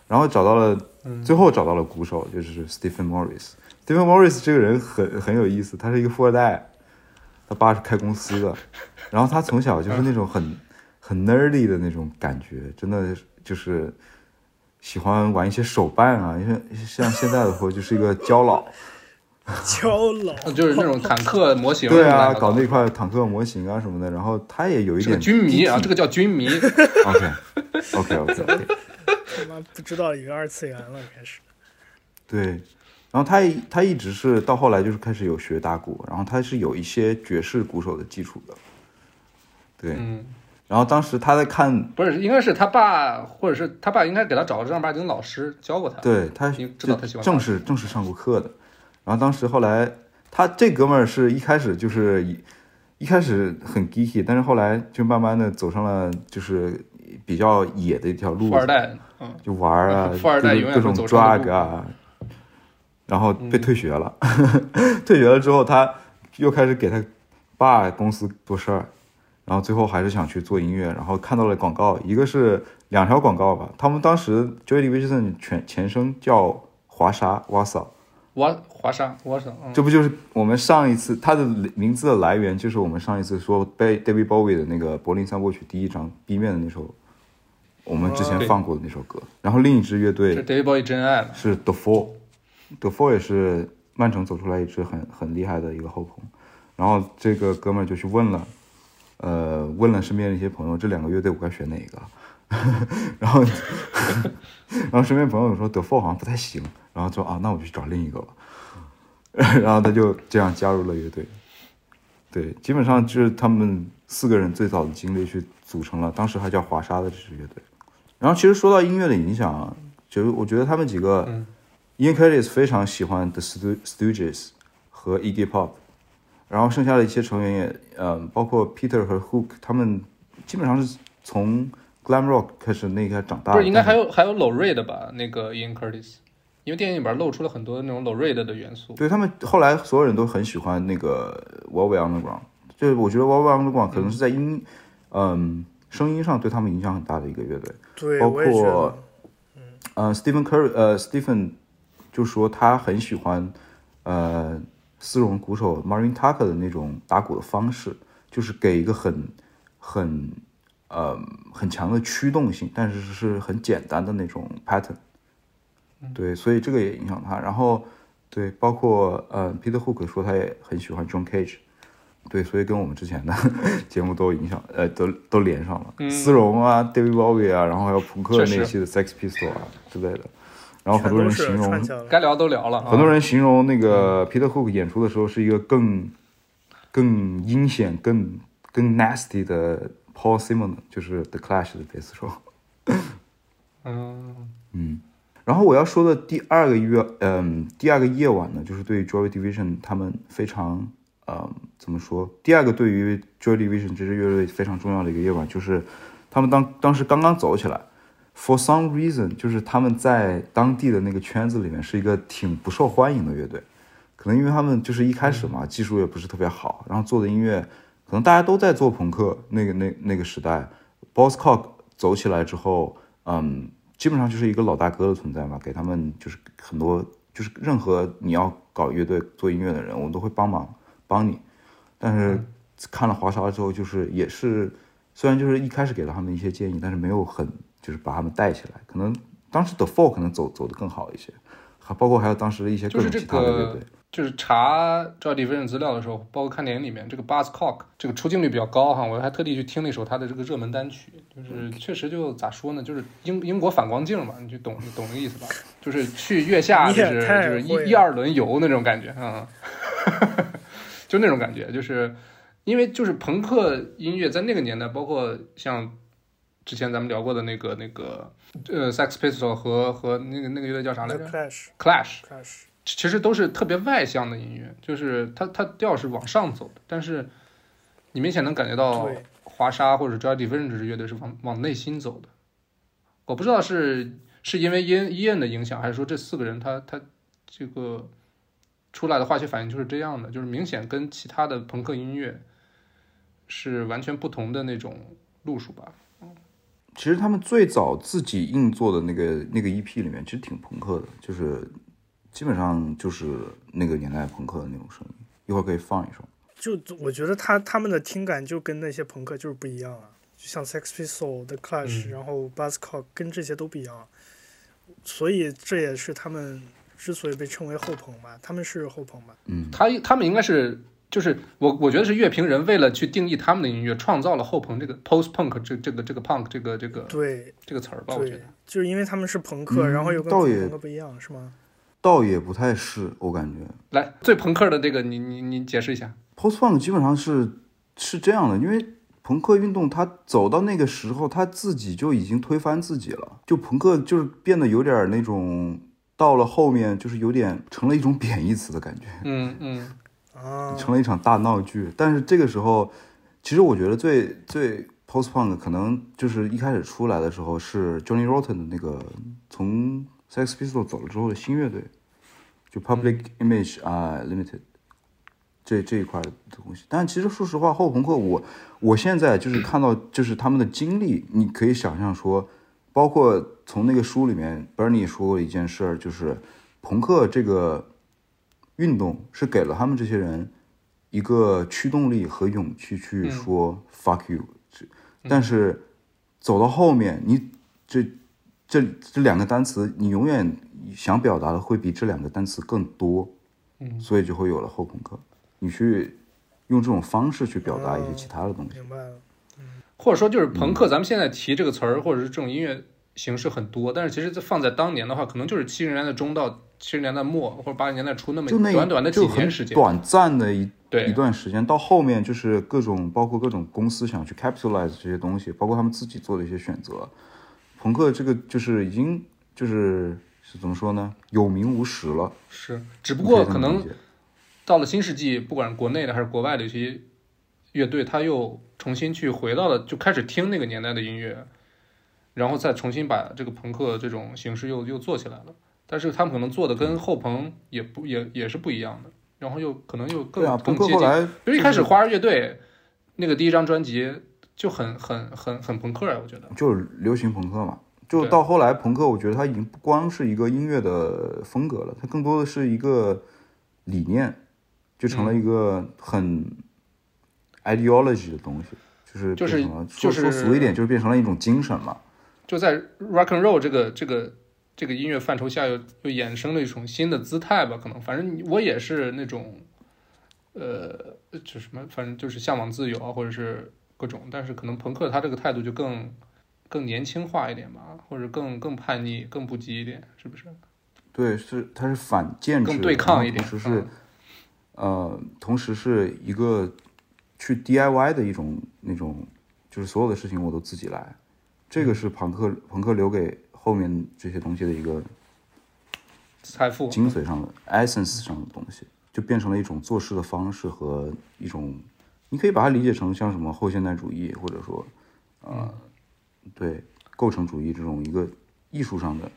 然后找到了，最后找到了鼓手，就是 Stephen Morris。Stephen Morris 这个人很很有意思，他是一个富二代，他爸是开公司的，然后他从小就是那种很很 nerdy 的那种感觉，真的就是喜欢玩一些手办啊，因为像现在的话就是一个胶佬，胶佬，就是那种坦克模型，对啊，搞那块坦克模型啊什么的，然后他也有一点军迷啊，这个叫军迷。OK OK OK OK，他妈不知道一个二次元了，开始。对，然后他他一直是到后来就是开始有学打鼓，然后他是有一些爵士鼓手的基础的，对，嗯，然后当时他在看，不是，应该是他爸，或者是他爸应该给他找个正儿八经老师教过他。对他知道他喜欢正式正式上过课的，然后当时后来他这哥们儿是一开始就是一一开始很 geeky，但是后来就慢慢的走上了就是比较野的一条路，富二代，嗯，就玩儿啊，富二代各种各种永远会走上的 drug 啊，然后被嗯。退学了。退学了之后，他又开始给他爸公司做事儿，然后最后还是想去做音乐，然后看到了广告，一个是两条广告吧。他们当时 Joy Division 全前身叫华沙 Wasa，华华沙，华沙，嗯，这不就是我们上一次它的名字的来源，就是我们上一次说被 David Bowie 的那个柏林三部曲第一张 B 面的那首，我们之前放过的那首歌。然后另一支乐队是 David Bowie 真爱了。是 The Four，The Four 也是曼城走出来一支很很厉害的一个后朋。然后这个哥们儿就去问了，呃，问了身边的一些朋友，这两个乐队我该选哪个？然后，然后身边朋友说 The Four 好像不太行，然后说啊，那我就去找另一个吧。然后他就这样加入了乐队。对，基本上就是他们四个人最早的经历去组成了，当时还叫华沙的这支乐队。然后其实说到音乐的影响啊，就是我觉得他们几个、嗯 Ian Curtis 非常喜欢 The Stooges 和 Iggy Pop，然后剩下的一些成员也，嗯、包括 Peter 和 Hook，他们基本上是从 glam rock 开始那个长大的。不是应该还有还有 Low Reed 吧？那个 Ian Curtis，因为电影里边露出了很多那种 Low Reed 的元素。对他们后来所有人都很喜欢那个 Velvet Underground，就是我觉得 Velvet Underground 可能是在音，嗯，声音上对他们影响很大的一个乐队。对，包括嗯，呃，Stephen Curry，呃，Stephen 就说他很喜欢，呃，丝绒鼓手 Marvin Tucker 的那种打鼓的方式，就是给一个很很呃很强的驱动性，但是是很简单的那种 pattern。对，所以这个也影响他。然后对，包括呃，Peter Hook 说他也很喜欢 John Cage。对，所以跟我们之前的 节目都影响，呃，都都连上了。丝绒啊，David Bowie 啊，然后还有朋克那期的 Sex Pistol 啊之类的。然后很多人形容。该聊都聊了啊。很多人形容那个 Peter Hook 演出的时候是一个更更阴险、更更 nasty 的 Paul Simon，就是 The Clash 的贝斯手。嗯，嗯，然后我要说的第二个月，嗯，第二个夜晚呢，就是对 Joy Division 他们非常，嗯，怎么说？第二个对于 Joy Division 这支乐队非常重要的一个夜晚，就是他们当当时刚刚走起来，For some reason，就是他们在当地的那个圈子里面是一个挺不受欢迎的乐队，可能因为他们就是一开始嘛，技术也不是特别好，然后做的音乐，可能大家都在做朋克，那个那那个时代，Boss Cock 走起来之后，嗯，基本上就是一个老大哥的存在嘛，给他们就是很多，就是任何你要搞乐队做音乐的人，我都会帮忙帮你。但是看了华沙之后，就是也是，虽然就是一开始给了他们一些建议，但是没有很就是把他们带起来。可能当时 The Fall 可能走走的更好一些，还包括还有当时的一些各就是这种其他的乐个队。就是查 Joy Division 资料的时候，包括看电影里面，这个 Buzzcock 这个出镜率比较高哈，我还特地去听了一首他的这个热门单曲，就是确实就咋说呢，就是英英国反光镜嘛，你就懂你懂那个意思吧？就是去月下就是就是一一二轮游那种感觉啊，就那种感觉，就是因为就是朋克音乐在那个年代，包括像之前咱们聊过的那个那个呃 Sex Pistol 和和那个那个乐队叫啥来着 Clash？Clash。Clash，其实都是特别外向的音乐，就是它它调是往上走的，但是你明显能感觉到华沙或者 Joy Division 这支乐队是往往内心走的。我不知道是是因为伊恩伊恩的影响，还是说这四个人他他这个出来的化学反应就是这样的，就是明显跟其他的朋克音乐是完全不同的那种路数吧。其实他们最早自己硬做的那个那个 EP 里面，其实挺朋克的，就是基本上就是那个年代朋克的那种声音。一会儿可以放一首。就我觉得他他们的听感就跟那些朋克就是不一样啊，就像 Sex Pistols 的 Clash，、然后 Buzzcock 跟这些都不一样，啊所以这也是他们之所以被称为后朋吧，他们是后朋吧。嗯，他他们应该是就是我我觉得是乐评人为了去定义他们的音乐，创造了后朋这个 post punk 这这个这个 punk 这个这个对这个词儿吧，我觉得。，就是因为他们是朋克，嗯然后又跟倒也朋克不一样，是吗？倒也不太是，我感觉来，最朋克的这个你你你解释一下。post punk 基本上是是这样的，因为朋克运动它走到那个时候，它自己就已经推翻自己了，就朋克就是变得有点那种，到了后面就是有点成了一种贬义词的感觉。嗯嗯啊，成了一场大闹剧。但是这个时候，其实我觉得最最 post punk 可能就是一开始出来的时候是 Johnny Rotten 的那个从 Sex Pistols 走了之后的新乐队，就 Public Image 啊、Limited 这这一块的东西。但其实说实话，后朋克我我现在就是看到就是他们的经历，你可以想象说，包括从那个书里面，Bernie 说过一件事儿，就是朋克这个运动是给了他们这些人一个驱动力和勇气去说 fuck you，这但是走到后面，你这这这两个单词，你永远想表达的会比这两个单词更多，嗯所以就会有了后朋克。你去用这种方式去表达一些其他的东西。明白了。或者说就是朋克，咱们现在提这个词儿或者是这种音乐形式很多，但是其实放在当年的话，可能就是七十年代中到七十年代末或者八十年代初那么就那短短的几年时间，短暂的一对一段时间，到后面就是各种包括各种公司想去 capitalize 这些东西，包括他们自己做的一些选择。朋克这个就是已经就是是怎么说呢？有名无实了。是，只不过可能到了新世纪，不管是国内的还是国外的一些乐队，他又重新去回到了，就开始听那个年代的音乐，然后再重新把这个朋克这种形式又又做起来了。但是他们可能做的跟后朋也不也也是不一样的，然后又可能又更、更接近。朋克后来因为一开始花儿乐队那个第一张专辑就很很很很朋克啊，我觉得。就是流行朋克嘛。就到后来，朋克我觉得它已经不光是一个音乐的风格了，它更多的是一个理念，就成嗯了一个很 ideology 的东西，就是就是就是说说俗一点，就是变成了一种精神嘛。就在 rock and roll 这个这个这个音乐范畴下又，又衍生了一种新的姿态吧。可能反正我也是那种，呃，就什么，反正就是向往自由啊，或者是各种。但是可能朋克他这个态度就更更年轻化一点吧，或者更更叛逆、更不羁一点，是不是？对，是他是反建制，更对抗一点然后同时是、呃，同时是一个去 DIY 的一种那种，就是所有的事情我都自己来，这个是朋克朋克留给后面这些东西的一个财富，精髓上的 essence 上的东西，就变成了一种做事的方式和一种，你可以把它理解成像什么后现代主义，或者说，呃，对构成主义这种一个艺术上的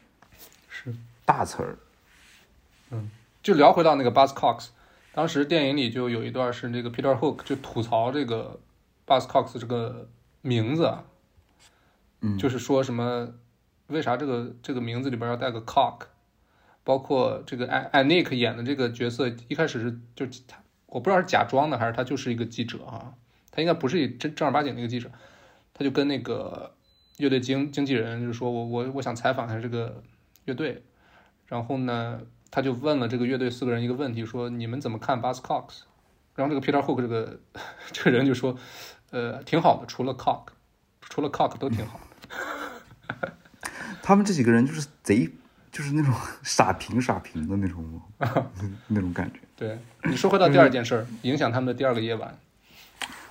是。大词儿。嗯就聊回到那个 Buzzcocks，当时电影里就有一段是那个 Peter Hook 就吐槽这个 Buzzcocks 这个名字啊，嗯。就是说什么为啥这个这个名字里边要带个 cock，包括这个艾艾 Nick 演的这个角色一开始是就他我不知道是假装的还是他就是一个记者啊、他应该不是正正儿八经的一个记者，他就跟那个乐队经经纪人就是说我我我想采访一下这个乐队，然后呢，他就问了这个乐队四个人一个问题，说你们怎么看 Buzzcocks？然后这个 Peter Hook 这个 这个人就说，呃，挺好的，除了 cock，除了 cock 都挺好。他们这几个人就是贼，就是那种 傻平傻平的那种 那种感觉。对，你说回到第二件事儿，影响他们的第二个夜晚，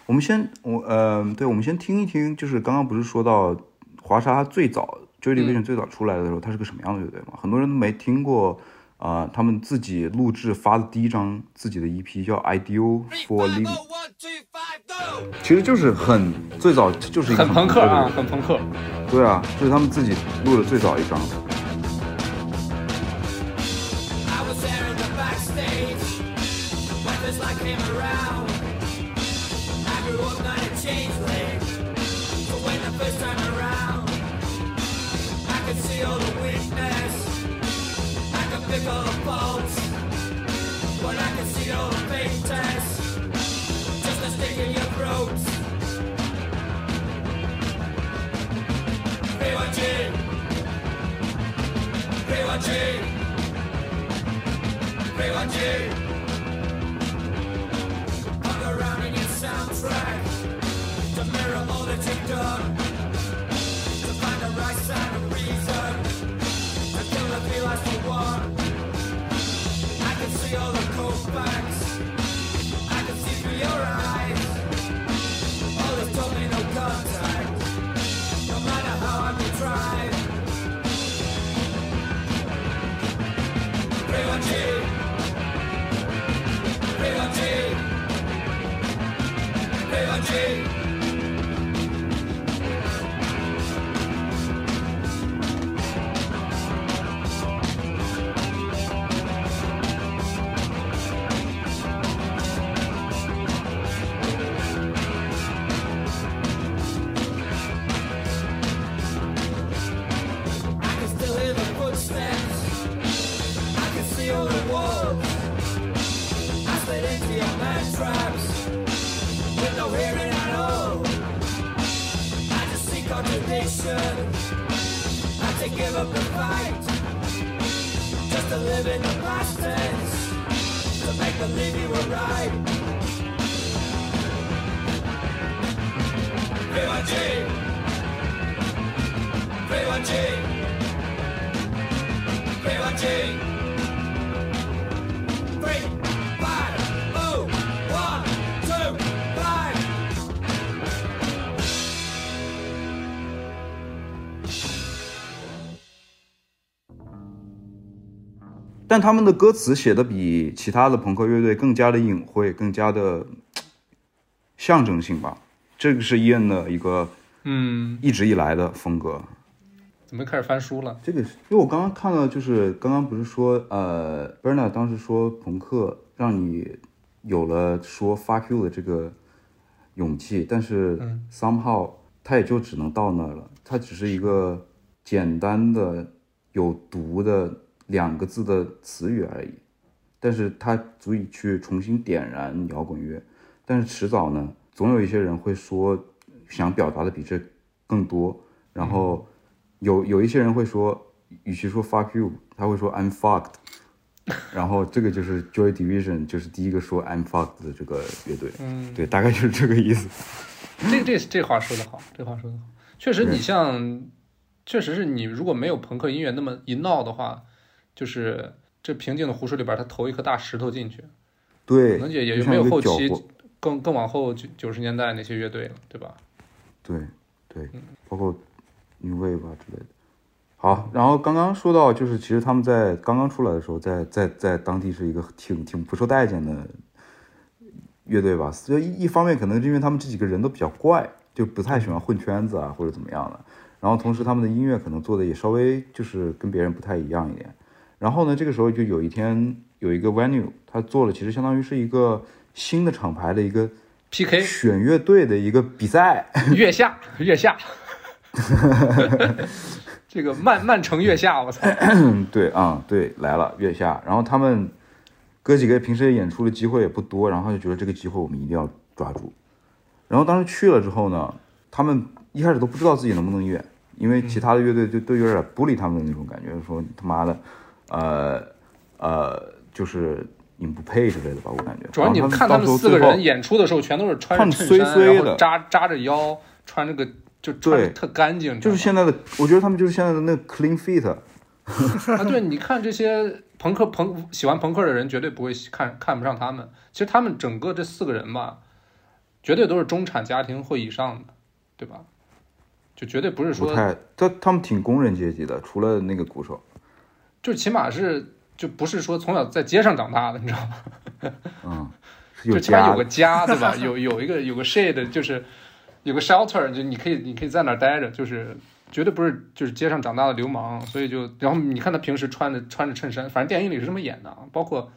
我们先，我呃，对，我们先听一听，就是刚刚不是说到华沙最早 Joy Division 最早出来的时候，它是个什么样的乐队吗？很多人都没听过啊、他们自己录制发的第一张自己的 EP 叫《Ideal for Living》，其实就是很最早就是一个很朋克啊，很朋克。对啊，这是他们自己录的最早一张。但他们的歌词写的比其他的朋克乐队更加的隐晦，更加的象征性吧。这个是伊恩的一个嗯，一直以来的风格。怎么开始翻书了？这个是因为我刚刚看了，就是刚刚不是说，呃，Bernard 当时说朋克让你有了说 fuck you 的这个勇气，但是 somehow 他也就只能到那儿了，它只是一个简单的有毒的两个字的词语而已，但是它足以去重新点燃摇滚乐。但是迟早呢，总有一些人会说想表达的比这更多，然后有有一些人会说，与其说 fuck you，他会说 I'm fucked，然后这个就是 Joy Division，就是第一个说 I'm fucked 的这个乐队，嗯，对，大概就是这个意思。这这这话说得好，这话说得好。确实，你像，确实是你如果没有朋克音乐那么一闹的话，就是这平静的湖水里边，他投一颗大石头进去，对，可能也也就没有后期更更往后九九十年代那些乐队了，对吧？对对，包括 New Wave 啊之类的。好，然后刚刚说到，就是其实他们在刚刚出来的时候，在在在当地是一个挺挺不受待见的乐队吧。所以一一方面可能是因为他们这几个人都比较怪，就不太喜欢混圈子啊或者怎么样的。然后同时他们的音乐可能做的也稍微就是跟别人不太一样一点。然后呢，这个时候就有一天有一个 venue，他做了其实相当于是一个新的厂牌的一个 PK 选乐队的一个比赛。月 下月下，这个曼曼城月下，我操！嗯，对啊、对，来了月下，然后他们哥几个平时演出的机会也不多，然后就觉得这个机会我们一定要抓住。然后当时去了之后呢，他们一开始都不知道自己能不能演，因为其他的乐队就都有点不理他们的那种感觉，说他妈的，呃呃，就是你不配之类的吧，我感觉。主要你看他们四个人演出的时候，全都是穿着衬衫，衰衰的然后扎扎着腰，穿这个就对特干净，就是现在的，我觉得他们就是现在的那个 clean fit，啊，对，你看这些朋克朋喜欢朋克的人，绝对不会看看不上他们。其实他们整个这四个人吧，绝对都是中产家庭或以上的，对吧？就绝对不是说，不太，他他们挺工人阶级的，除了那个鼓手，就起码是就不是说从小在街上长大的，你知道吗？嗯，就起码有个家，对吧？有有一个有个 shade，就是有个 shelter，就你可以你可以在那儿待着，就是绝对不是就是街上长大的流氓，所以就然后你看他平时穿着穿着衬衫，反正电影里是这么演的啊，包括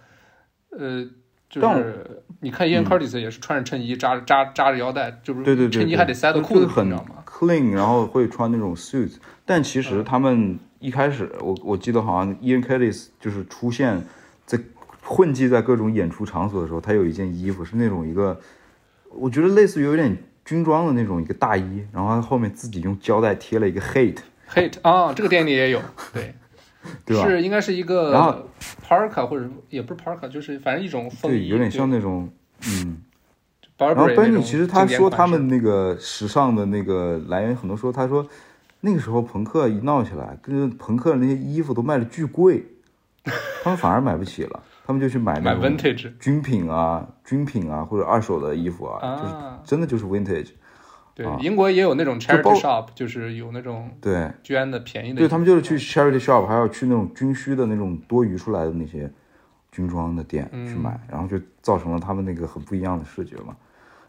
呃就是你看 Ian Curtis 也是穿着衬衣扎着扎扎着腰带，就是对对对，衬衣还得塞到裤子里，道吗？clean，然后会穿那种 suit，但其嗯实他们一开始，我我记得好像 Ian Kellys 就是出现在混迹在各种演出场所的时候，他有一件衣服是那种一个，我觉得类似于有点军装的那种一个大衣，然后他后面自己用胶带贴了一个 hate，Hate 啊，这个电影里也有，对，对吧？是应该是一个然后 parka 或者也不是 parka，就是反正一种风对，衣，有点像那种，嗯。然后 Bernie 其实他说他们那个时尚的那个来源很多说，他说那个时候朋克一闹起来，跟朋克的那些衣服都卖的巨贵，他们反而买不起了，他们就去买买那种 vintage 军品啊、军品啊或者二手的衣服啊，就是啊，真的就是 vintage。对啊，英国也有那种 charity shop，就是有那种对，捐的便宜的，对他们就是去 charity shop，还要去那种军需的那种多余出来的那些军装的店去买，然后就造成了他们那个很不一样的视觉嘛。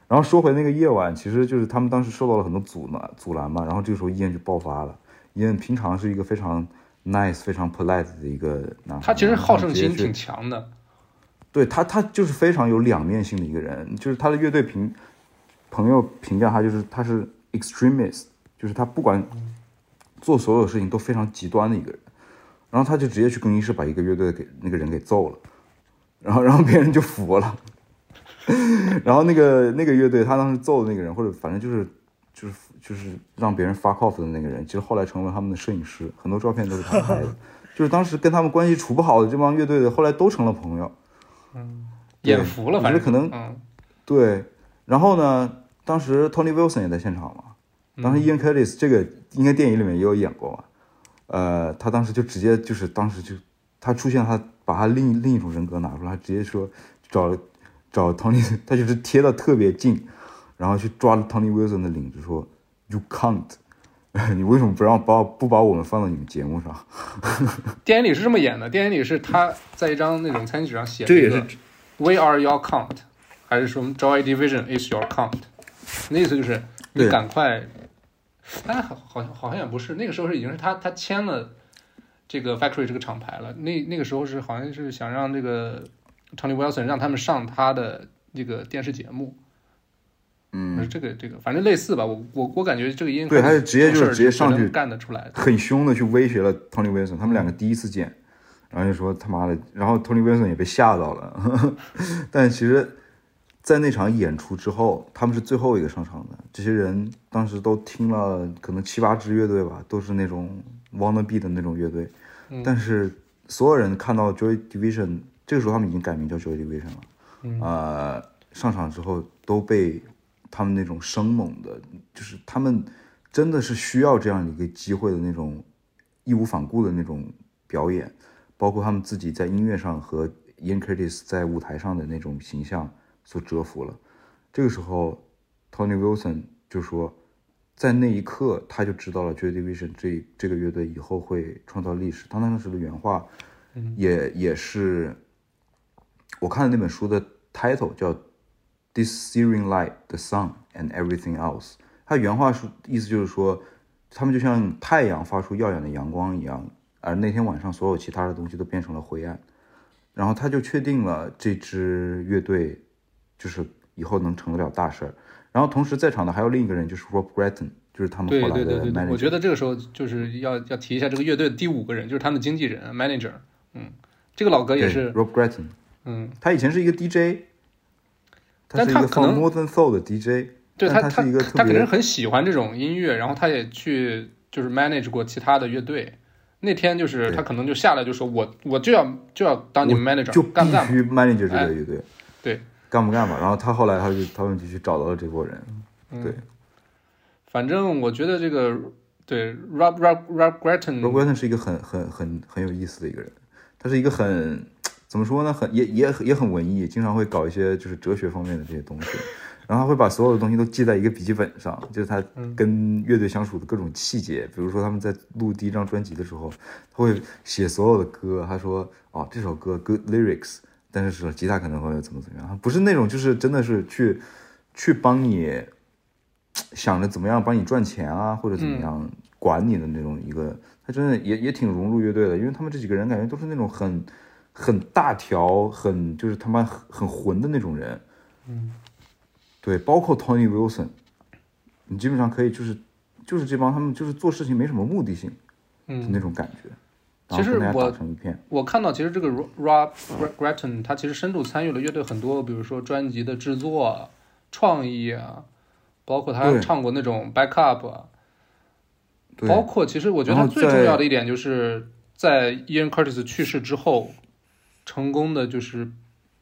然后说回那个夜晚，其实就是他们当时受到了很多阻拦阻拦嘛，然后这个时候伊恩就爆发了。伊恩平常是一个非常 nice、非常 polite 的一个男孩，他其实好胜心挺强的，对他，他就是非常有两面性的一个人，就是他的乐队评朋友评价他就是他是 extremist，就是他不管做所有事情都非常极端的一个人，然后他就直接去更衣室把一个乐队给那个人给揍了，然后然后别人就服了，然后那个那个乐队他当时揍的那个人，或者反正就是就是就是让别人 fuck off 的那个人，其实后来成了他们的摄影师，很多照片都是他拍的，就是当时跟他们关系处不好的这帮乐队的，后来都成了朋友。嗯眼服了，反正可能嗯，对，然后呢，当时 Tony Wilson 也在现场嘛，当时 Ian Curtis 这个应该电影里面也有演过嘛，呃，他当时就直接就是当时就他出现，他把他另另一种人格拿出来，他直接说找找 Tony，他就是贴的特别近，然后去抓了 Tony Wilson 的领子说 You can't，你为什么不让把不把我们放到你们节目上？电影里是这么演的，电影里是他在一张那种餐巾纸上写了这也是一个 “We are your count”，还是说 “Joy Division is your count”？那意思就是你赶快。哎，好，好像好像也不是，那个时候是已经是他他签了这个 Factory 这个厂牌了。那那个时候是好像是想让这个 Tony Wilson 让他们上他的那个电视节目。嗯，这个这个，反正类似吧。我我我感觉这个音对他是直接就是直接上去干得出来。很凶的去威胁了 Tony Wilson，他们两个第一次见，然后就说他妈的，然后 Tony Wilson 也被吓到了，但其实，在那场演出之后，他们是最后一个上场的，这些人当时都听了可能七八支乐队吧，都是那种 wannabe 的那种乐队，嗯但是所有人看到 Joy Division，这个时候他们已经改名叫 Joy Division 了，嗯呃，上场之后都被他们那种生猛的，就是他们真的是需要这样一个机会的那种义无反顾的那种表演，包括他们自己在音乐上和 Ian Curtis 在舞台上的那种形象所折服了。这个时候，Tony Wilson 就说，在那一刻他就知道了 Joy Division 这这个乐队以后会创造历史。他当时的原话也也是我看的那本书的 title 叫 This searing light, the sun and everything else。它原话是意思就是说，他们就像太阳发出耀眼的阳光一样，而那天晚上所有其他的东西都变成了灰暗。然后他就确定了这支乐队就是以后能成得了大事儿。然后同时在场的还有另一个人，就是 Rob Gretton，就是他们后来的对对对 manager。对，我觉得这个时候就是要要提一下这个乐队的第五个人，就是他们的经纪人 manager。嗯，这个老哥也是，Rob Gretton，嗯，他以前是一个 DJ，他是一个放 Northern Soul 的 DJ，对他他他是一个特别他肯定很喜欢这种音乐，然后他也去就是 manage 过其他的乐队。那天就是他可能就下来就说我我就要就要当你们 manager，就干不干吧？必须 manage 这哎个乐队，对，干不干吧？然后他后来他就他们就去找到了这波人，嗯对反正我觉得这个对 Rob Rob Rob Gretton，，Rob Gretton 是一个很很很很有意思的一个人，他是一个很怎么说呢，很也也也很文艺，经常会搞一些就是哲学方面的这些东西，然后他会把所有的东西都记在一个笔记本上，就是他跟乐队相处的各种细节，比如说他们在录第一张专辑的时候，他会写所有的歌，他说哦这首歌 good lyrics，但是说吉他可能会怎么怎么样，不是那种就是真的是去去帮你想着怎么样帮你赚钱啊，或者怎么样管你的那种一个，他真的也也挺融入乐队的，因为他们这几个人感觉都是那种很很大条、很就是他妈很很混的那种人。嗯，对，包括 Tony Wilson，你基本上可以就是就是这帮他们就是做事情没什么目的性嗯那种感觉，其实我。我看到其实这个 Ro- Rob Gretton 他其实深度参与了乐队很多，比如说专辑的制作啊、创意啊，包括他唱过那种 backup 包括其实我觉得他最重要的一点就是在 Ian Curtis 去世之后，成功的就是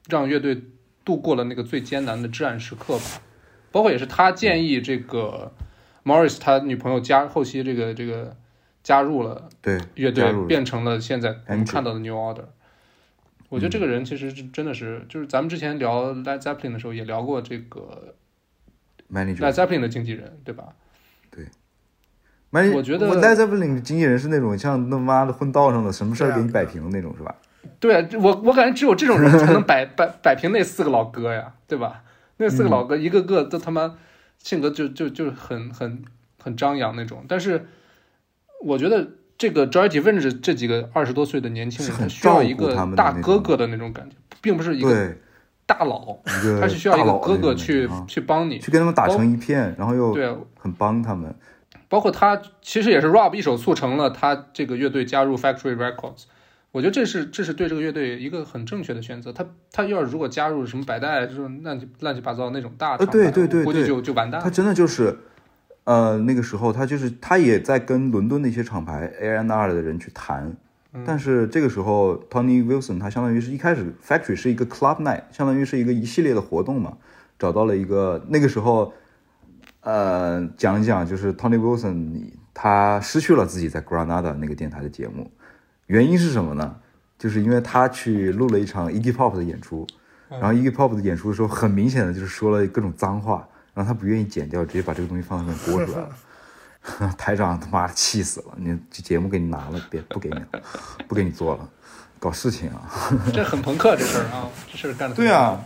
让乐队度过了那个最艰难的至暗时刻吧。包括也是他建议这个 Morris 他女朋友加后期这个这个加入了对乐队变成了现在我们看到的 New Order。我觉得这嗯个人其实是真的是，就是咱们之前聊 Led Zeppelin 的时候也聊过这个 Led Zeppelin 的经纪人，对吧？Man- 我觉得 Led Zeppelin 的经纪人是那种像他妈的混道上的，什么事儿给你摆平那种，是吧？对啊，我我感觉只有这种人才能摆摆摆平那四个老哥呀，对吧？那四个老哥一个个都他妈性格就就就很很很张扬那种，但是我觉得这个 Joy Division 这几个二十多岁的年轻人，很他需要一个大哥哥的那种感觉，并不是一个，大佬，他是需要一个哥哥去啊去帮你，去跟他们打成一片，然后又对啊，很帮他们。包括他其实也是 Rob 一手促成了他这个乐队加入 Factory Records，我觉得这是这是对这个乐队一个很正确的选择。他他要是如果加入什么百代这种乱七乱七八糟那种大厂牌，对对对估计就就完蛋了。他真的就是，呃，那个时候他就是他也在跟伦敦的一些厂牌 A N R 的人去谈，嗯但是这个时候 Tony Wilson 他相当于是一开始 Factory 是一个 Club Night，相当于是一个一系列的活动嘛，找到了一个那个时候，呃，讲一讲就是 Tony Wilson 他失去了自己在 Granada 那个电台的节目，原因是什么呢？就是因为他去录了一场 Iggy Pop 的演出，然后 Iggy Pop 的演出的时候，很明显的就是说了各种脏话，然后他不愿意剪掉，直接把这个东西放上面播出来了。台长他妈气死了，你这节目给你拿了，别不给你了，不给你做了，搞事情啊！这很朋克这事儿啊，这事儿干的对啊，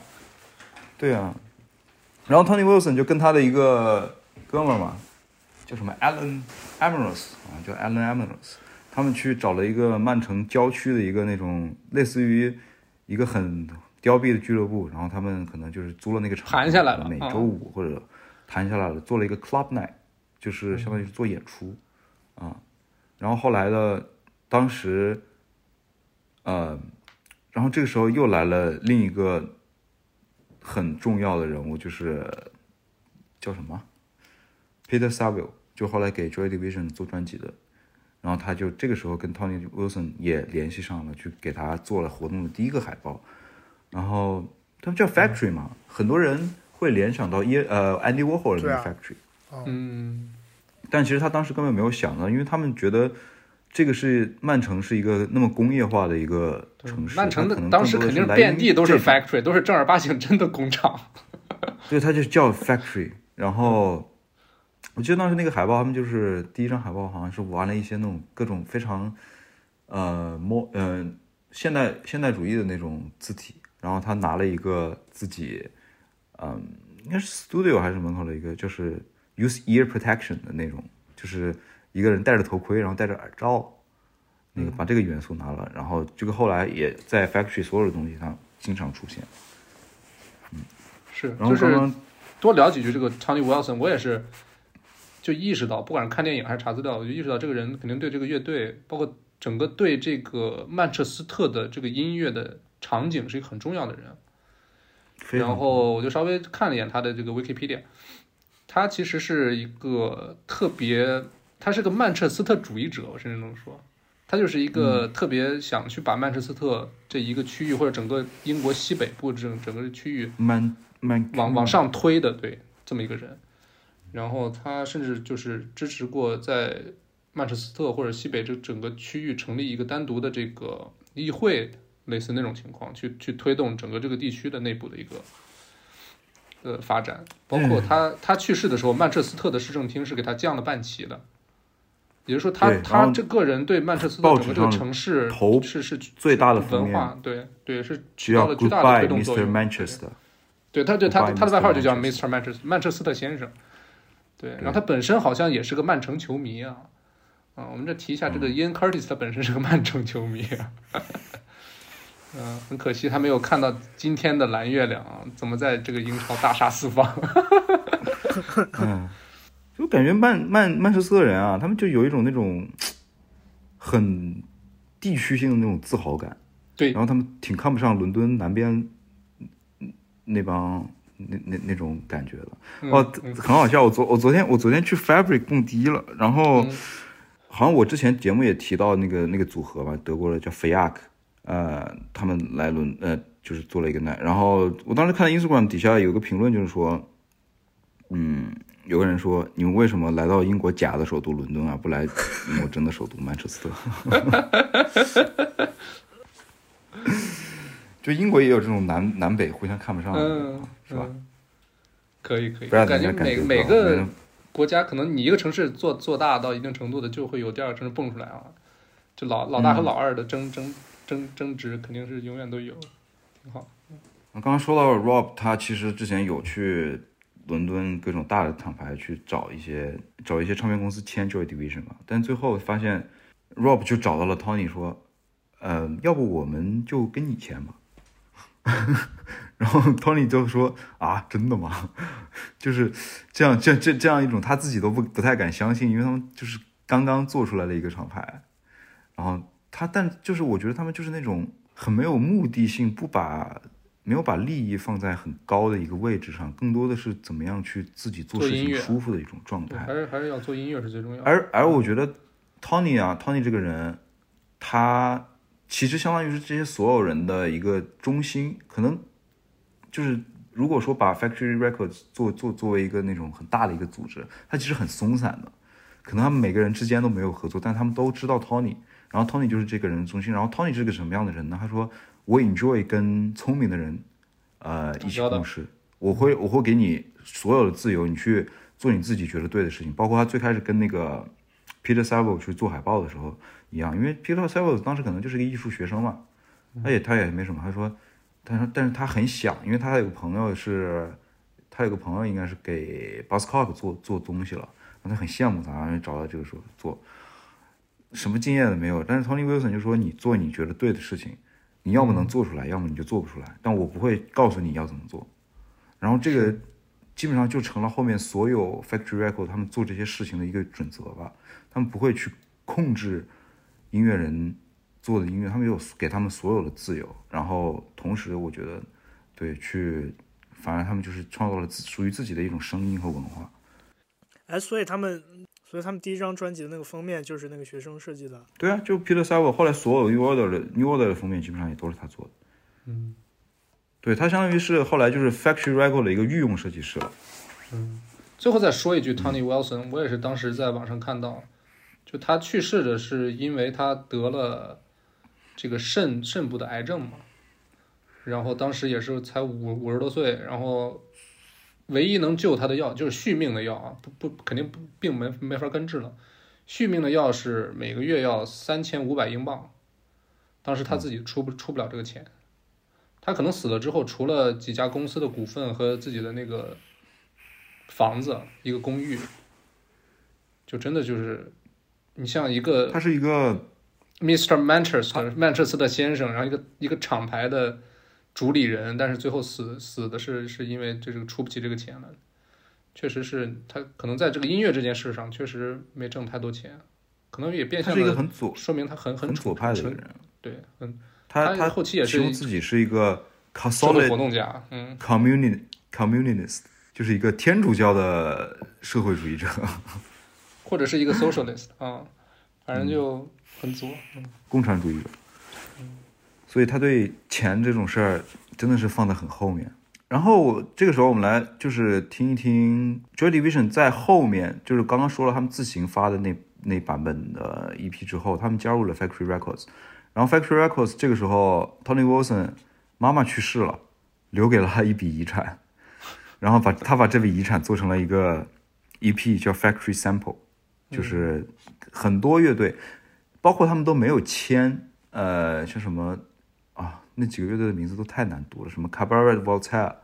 对啊。然后 Tony Wilson 就跟他的一个哥们儿嘛，叫什么 Alan Ambrose 啊，叫 Alan Ambrose，他们去找了一个曼城郊区的一个那种类似于一个很凋敝的俱乐部，然后他们可能就是租了那个场地，谈下来了每啊周五或者谈下来了，做了一个 club night，就是相当于是做演出啊。然后后来呢，当时，呃，然后这个时候又来了另一个很重要的人物，就是叫什么 Peter Saville，就后来给 Joy Division 做专辑的。然后他就这个时候跟 Tony Wilson 也联系上了，去给他做了活动的第一个海报。然后他们叫 Factory 嘛，很多人会联想到耶呃 Andy Warhol 的 Factory，、嗯，但其实他当时根本没有想到，因为他们觉得这个是曼城是一个那么工业化的一个城市，曼城它可能的当时肯定遍地都是 factory，都是正儿八经真的工厂。所以他就叫 Factory。然后我记得当时那个海报，他们就是第一张海报好像是玩了一些那种各种非常呃模呃现代现代主义的那种字体，然后他拿了一个自己嗯应该是 studio 还是门口的一个就是 use ear protection 的那种，就是一个人戴着头盔，然后戴着耳罩。那个把这个元素拿了，然后这个后来也在 Factory 所有的东西上经常出现。嗯是，然后就是多聊几句这个 Tony Wilson，我也是就意识到，不管是看电影还是查资料，我就意识到这个人肯定对这个乐队，包括整个对这个曼彻斯特的这个音乐的场景是一个很重要的人。然后我就稍微看了一眼他的这个 Wikipedia，他其实是一个特别，他是个曼彻斯特主义者，我甚至能说，他就是一个特别想去把曼彻斯特这一个区域或者整个英国西北部整整个区域往往上推的，对，这么一个人。然后他甚至就是支持过在曼彻斯特或者西北这整个区域成立一个单独的这个议会，类似那种情况，去去推动整个这个地区的内部的一个呃发展。包括他他去世的时候，曼彻斯特的市政厅是给他降了半旗的，也就是说他他这个人对曼彻斯特整个这个城市头是是最大的文化，对对是起到了巨大的推动作.用。对，他对他他的外号就叫 Mr. Manchester 曼彻斯特先生。对，然后他本身好像也是个曼城球迷啊。啊，我们这提一下，这个嗯 Ian Curtis 他本身是个曼城球迷啊。嗯、很可惜他没有看到今天的蓝月亮啊，怎么在这个英超大杀四方？嗯，就感觉曼曼曼彻斯特人啊，他们就有一种那种很地区性的那种自豪感，对然后他们挺看不上伦敦南边那帮那那那种感觉的。嗯哦，很好笑，我昨我昨天我昨天去 Fabric 蹦迪了，然后嗯好像我之前节目也提到那个那个组合嘛，德国的叫 Fiak，呃，他们来伦呃就是做了一个 night，然后我当时看 Instagram 底下有个评论就是说，嗯，有个人说你们为什么来到英国假的首都伦敦啊，不来英国真的首都曼彻斯特？就英国也有这种南南北互相看不上的，嗯，是吧？嗯？可以可以，不知道感觉每每个嗯国家可能你一个城市做做大到一定程度的，就会有第二个城市蹦出来啊。就老老大嗯和老二的争、争争争执，肯定是永远都有，挺好。我刚刚说到 Rob，他其实之前有去伦敦各种大的厂牌去找一些找一些唱片公司签 Joy Division 嘛，但最后发现 Rob 就找到了 Tony 说，呃，要不我们就跟你签吧。然后 Tony 就说啊，真的吗？就是这样，这这这样一种他自己都不不太敢相信，因为他们就是刚刚做出来的一个厂牌，然后他但就是我觉得他们就是那种很没有目的性，不把没有把利益放在很高的一个位置上，更多的是怎么样去自己做事情舒服的一种状，态还。是还是要做音乐是最重要的。而而我觉得 Tony 啊，Tony 这个人，他其实相当于是这些所有人的一个中心，可能就是如果说把 Factory Records 做做作为一个那种很大的一个组织，它其实很松散的，可能他们每个人之间都没有合作，但他们都知道 Tony，然后 Tony 就是这个人的中心，然后 Tony 是个什么样的人呢？他说我 enjoy 跟聪明的人，呃，一起共事，我会我会给你所有的自由，你去做你自己觉得对的事情。包括他最开始跟那个 Peter Saville 去做海报的时候一样，因为 Peter Saville 当时可能就是个艺术学生嘛，他也他也没什么，他说，他说但是他很想，因为他有个朋友是，他有个朋友应该是给 Buzzcock 做做东西了，他很羡慕他，然后找到这个时候做，什么经验都没有，但是 Tony Wilson 就说你做你觉得对的事情，你要么能做出来，要么你就做不出来，但我不会告诉你要怎么做。然后这个基本上就成了后面所有 Factory Record 他们做这些事情的一个准则吧。他们不会去控制音乐人做的音乐，他们有给他们所有的自由。然后同时，我觉得对去，反而他们就是创造了自属于自己的一种声音和文化。哎，所以他们，所以他们第一张专辑的那个封面就是那个学生设计的。对啊，就 Peter Saville 后来所有 New Order 的 New Order 的封面基本上也都是他做的。嗯，对他相当于是后来就是 Factory Record 的一个御用设计师了。嗯最后再说一句，Tony Wilson，我也是当时在网上看到，就他去世的是因为他得了这个肾肾部的癌症嘛，然后当时也是才五五十多岁，然后唯一能救他的药就是续命的药啊，不不肯定不病没没法根治了，续命的药是每个月要三千五百英镑，当时他自己出不出不了这个钱，他可能死了之后，除了几家公司的股份和自己的那个。房子，一个公寓，就真的就是，你像一个他是一个 Mr. Manchester 曼彻斯特先生，然后一个一个厂牌的主理人，但是最后死死的是是因为这个出不起这个钱了，确实是他可能在这个音乐这件事上确实没挣太多钱，可能也变相是一个很左说明他很很左派的一个人。对，嗯他他后期也是自己是一个 c o s o l i d 活动家，嗯，community communist，就是一个天主教的社会主义者。或者是一个 socialist 啊，反正就很左，嗯共产主义者，所以他对钱这种事儿真的是放在很后面。然后这个时候我们来就是听一听 Joy Division 在后面，就是刚刚说了他们自行发的那那版本的 EP 之后，他们加入了 Factory Records。然后 Factory Records 这个时候 Tony Wilson 妈妈去世了，留给了他一笔遗产，然后把他把这笔遗产做成了一个 EP 叫 Factory Sample，就是很多乐队。包括他们都没有签，呃，像什么啊，那几个乐队的名字都太难读了，什么 Cabaret Voltaire，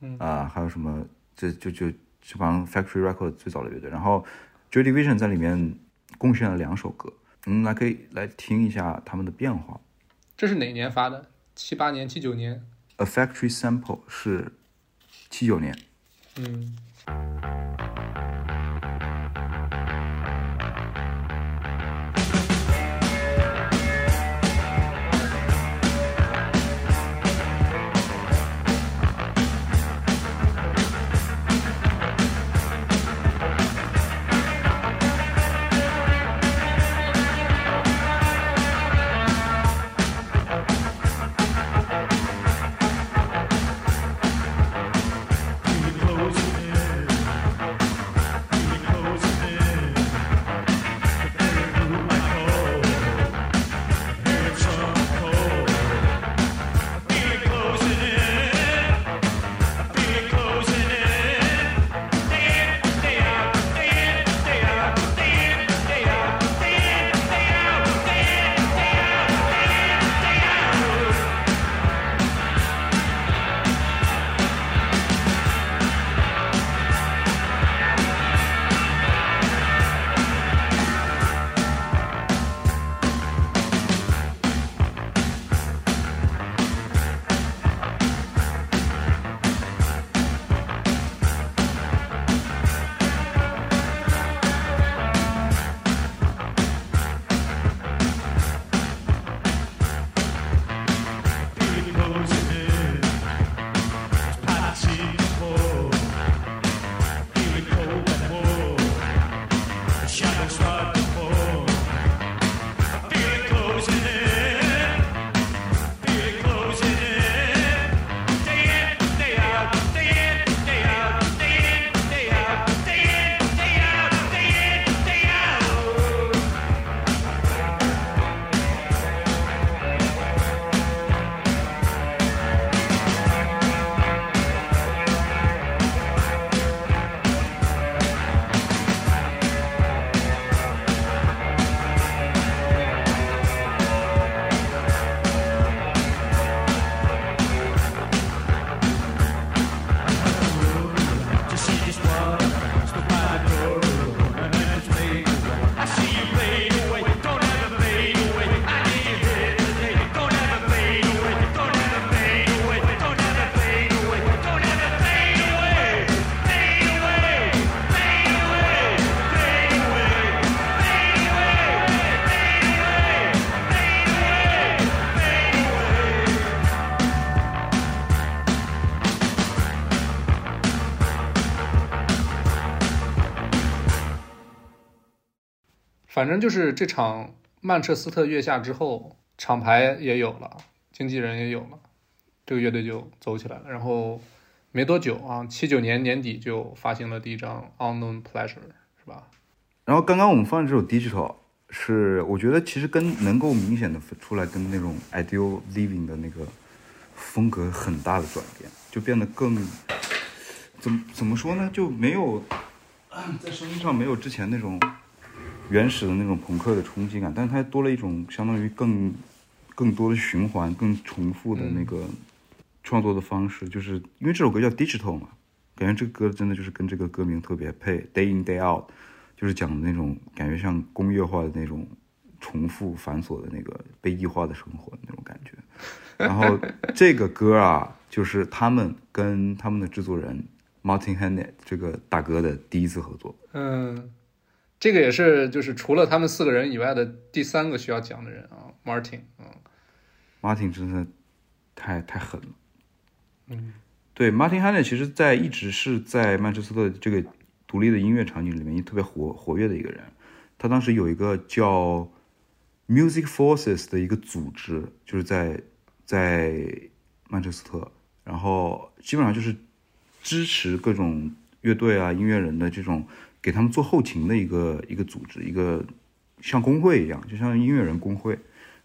嗯啊，还有什么，这就就这帮 Factory Record 最早的乐队，然后 Joy Division 在里面贡献了两首歌，嗯，来可以来听一下他们的变化。这是哪年发的？七八年、七九年？A Factory Sample 是七九年，嗯，反正就是这场曼彻斯特月下之后，厂牌也有了，经纪人也有了，这个乐队就走起来了。然后没多久啊，七九年年底就发行了第一张《Unknown Pleasure》，是吧？然后刚刚我们放的这首 Digital 是我觉得其实跟能够明显的出来跟那种 Ideal Living 的那个风格很大的转变，就变得更怎么怎么说呢？就没有在声音上没有之前那种原始的那种朋克的冲击感，但是它多了一种相当于更更多的循环、更重复的那个创作的方式，就是因为这首歌叫 Digital 嘛，感觉这个歌真的就是跟这个歌名特别配，Day in Day out。就是讲的那种感觉像工业化的那种重复繁琐的那个被异化的生活的那种感觉。然后 这个歌啊，就是他们跟他们的制作人 Martin Hannett 这个大哥的第一次合作。嗯，这个也是就是除了他们四个人以外的第三个需要讲的人啊，Martin 啊，Martin 真的太太狠了。嗯，对，Martin Hannett 其实在一直是在曼彻斯特这个独立的音乐场景里面一特别活活跃的一个人。他当时有一个叫 Music Forces 的一个组织，就是在在曼彻斯特，然后基本上就是支持各种乐队啊、音乐人的这种给他们做后勤的一个一个组织，一个像工会一样，就像音乐人工会，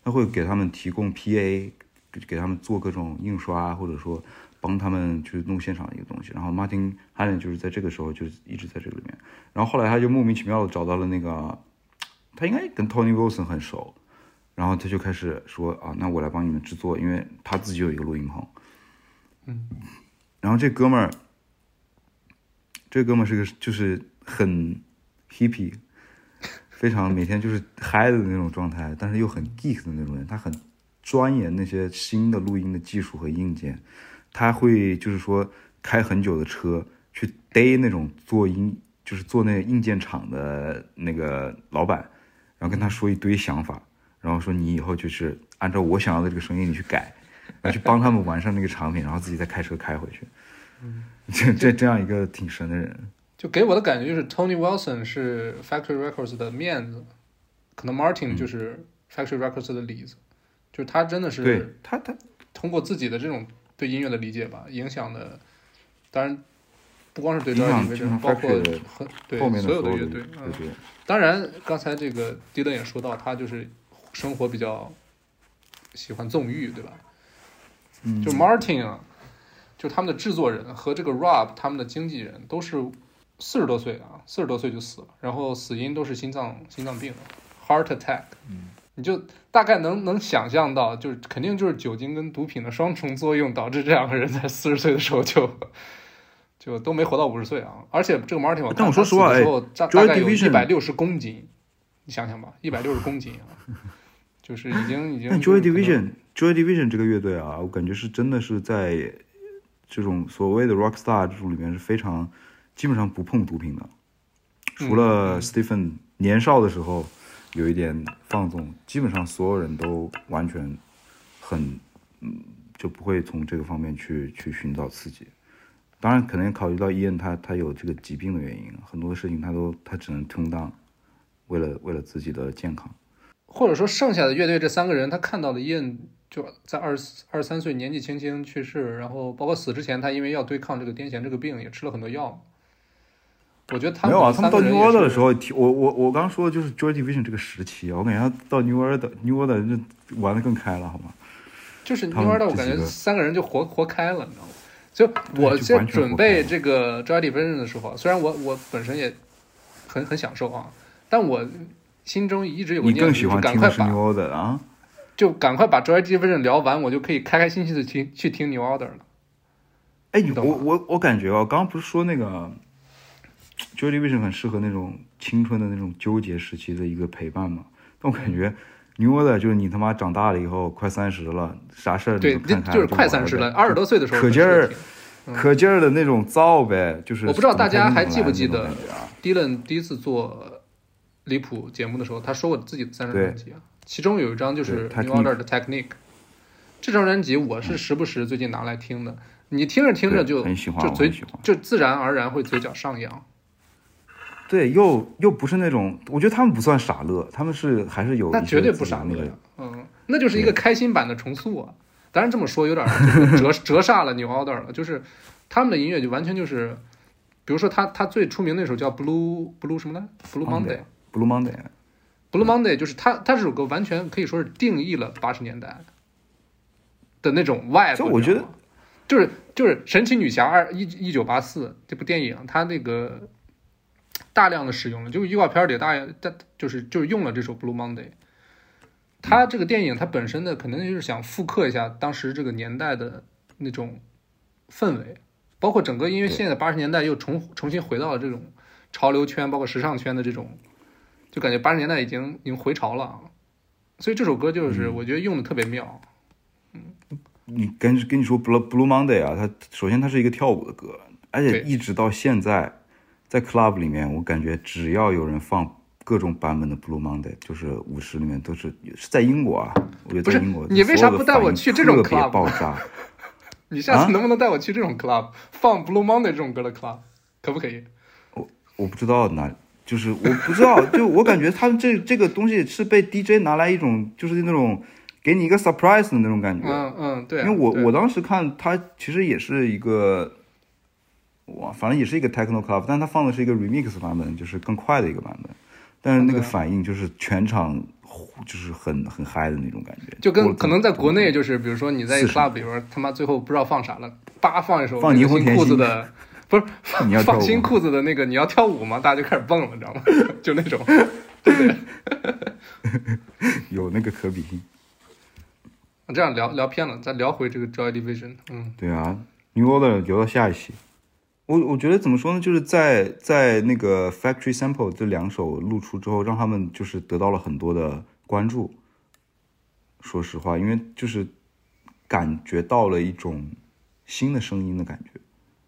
他会给他们提供 PA，给给他们做各种印刷，或者说帮他们去弄现场的一个东西。然后 Martin h a l l e n 就是在这个时候就是一直在这个里面，然后后来他就莫名其妙的找到了那个，他应该跟 Tony Wilson 很熟，然后他就开始说啊，那我来帮你们制作，因为他自己有一个录音棚，嗯，然后这哥们儿，这哥们儿是个就是很 hippie，非常每天就是嗨的那种状态，但是又很 geek 的那种人，他很钻研那些新的录音的技术和硬件，他会就是说开很久的车去逮那种做音，就是做那硬件厂的那个老板，然后跟他说一堆想法，然后说你以后就是按照我想要的这个声音你去改，然后去帮他们完善那个产品，然后自己再开车开回去。这这这样一个挺神的人，就给我的感觉就是 Tony Wilson 是 Factory Records 的面子，可能 Martin 就是 Factory Records 的里子，就是他真的对是他他。通过自己的这种对音乐的理解吧，影响的，当然不光是对影响 Joy 基本上 Division，包括很对后面的所有的乐队，嗯。当然，刚才这个迪伦也说到，他就是生活比较喜欢纵欲，对吧？嗯，就 Martin 啊，就他们的制作人和这个 Rob 他们的经纪人都是四十多岁啊，四十多岁就死了，然后死因都是心脏心脏病，heart attack。嗯，你就大概能能想象到，就是肯定就是酒精跟毒品的双重作用导致这两个人在四十岁的时候就就都没活到五十岁啊。而且这个 Martin 我但我说实话他死的时候大概有 Division 一百六十公斤，你想想吧，一百六十公斤啊，就是已经已经但 Joy Division Joy Division 这个乐队啊，我感觉是真的是在这种所谓的 rock star 这种里面是非常基本上不碰毒品的，除了嗯 Stephen 年少的时候有一点放纵，基本上所有人都完全很嗯就不会从这个方面去去寻找刺激。当然，可能也考虑到伊恩他他有这个疾病的原因，很多事情他都他只能 tune down，为了为了自己的健康。或者说剩下的乐队这三个人，他看到了伊恩就在二十二三岁年纪轻轻去世，然后包括死之前，他因为要对抗这个癫痫这个病，也吃了很多药。我觉得他们没有啊，他们到 New 也 Order 的时候，我我我刚说的就是 Joy Division 这个时期啊，我感觉他到 New Order New Order 就玩的更开了，好吗？就是 New Order，，我感觉三个人就活活开了，你知道吗？就我就在准备这个 Joy Division 的时候啊，虽然我我本身也很很享受啊，但我心中一直有个你念头，就是更喜欢赶快听的是 New Order 啊？就赶快把 Joy Division 聊完，我就可以开开心心的听去听 New Order 了。哎，你我我我感觉啊，刚刚不是说那个 Joy Division 很适合那种青春的那种纠结时期的一个陪伴嘛？但我感觉 New Order 就是你他妈长大了以后，快三十了，啥事儿你对，就是快三十了，二十多岁的时候可劲儿可劲儿的那种造呗，就是我不知道大家还记不记得？Dylan 第一次做离谱节目的时候，他说过自己的三张专辑啊，其中有一张就是对 New Order 的 Technique。这张专辑我是时不时最近拿来听的，你听着听着就就嘴就自然而然会嘴角上扬。对，又又不是那种，我觉得他们不算傻乐，他们是还是有那绝对不傻乐呀，嗯，那就是一个开心版的重塑啊。当然这么说有点折 折煞了 New Order 了，就是他们的音乐就完全就是，比如说他他最出名那首叫 Blue Blue 什么来 Blue Monday。Blue Monday，Blue Monday 就是他，他这首歌完全可以说是定义了八十年代的那种 vibe。就我觉得就是就是神奇女侠二一一九八四这部电影，它那个大量的使用了，就是预告片里大大就是就是用了这首 Blue Monday。它这个电影它本身的，可能就是想复刻一下当时这个年代的那种氛围，包括整个因为现在八十年代又重重新回到了这种潮流圈，包括时尚圈的这种，就感觉八十年代已经已经回潮了啊。所以这首歌嗯就是我觉得用的特别妙，嗯。你跟跟你说 Blue Blue Monday 啊，它首先它是一个跳舞的歌，而且一直到现在，在 club 里面，我感觉只要有人放各种版本的 Blue Monday，就是舞池里面都是是在英国啊，我觉得在英国，你为啥不带我去这种特别 club 爆炸？你下次啊能不能带我去这种 club，、放 Blue Monday 这种歌的 club，可不可以？我我不知道哪，就是我不知道，就我感觉他们这这个东西是被 DJ 拿来一种就是那种给你一个 surprise 的那种感觉。嗯嗯，对啊、因为我我当时看他其实也是一个，哇，反正也是一个 techno club，但它放的是一个 remix 版本，就是更快的一个版本，但是那个反应就是全场就是很很嗨的那种感觉，就跟可能在国内就是，比如说你在一个40 club 里边，他妈最后不知道放啥了，叭放一首放霓虹裤子的，不是你要放新裤子的那个，你要跳舞吗？大家就开始蹦了，你知道吗？就那种，对不对？有那个可比性。这样聊聊偏了，再聊回这个 Joy Division，嗯，对啊，New Order 留到下一期。我我觉得怎么说呢，就是在在那个 Factory Sample 这两首露出之后，让他们就是得到了很多的关注。说实话，因为就是感觉到了一种新的声音的感觉，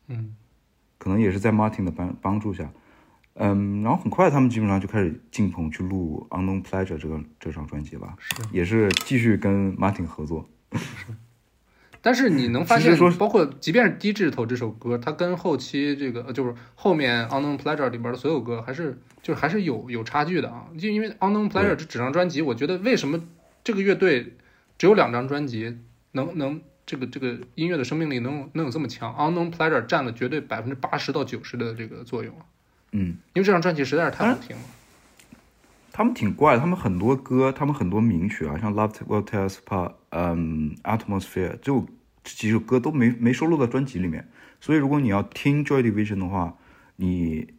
嗯，可能也是在 Martin 的帮帮助下，嗯，然后很快他们基本上就开始进棚去录《Unknown Pleasure》这个这张专辑吧，是。也是继续跟 Martin 合作。但是你能发现说，包括即便是低智头这首歌，它跟后期这个呃就是后面 Unknown Pleasure 里边的所有歌，还是就是还是有有差距的啊。就因为 Unknown Pleasure 这整张专辑，我觉得为什么这个乐队只有两张专辑能能这个这个音乐的生命力能有能有这么强？Unknown Pleasure 占了绝对百分之八十到九十的这个作用啊，嗯，因为这张专辑实在是太好听了。他们挺怪的，他们很多歌，他们很多名曲啊，像《Love Will Tear Us Apart》、嗯，《Atmosphere》，这首这几首歌都没没收录到专辑里面。所以如果你要听 Joy Division 的话，你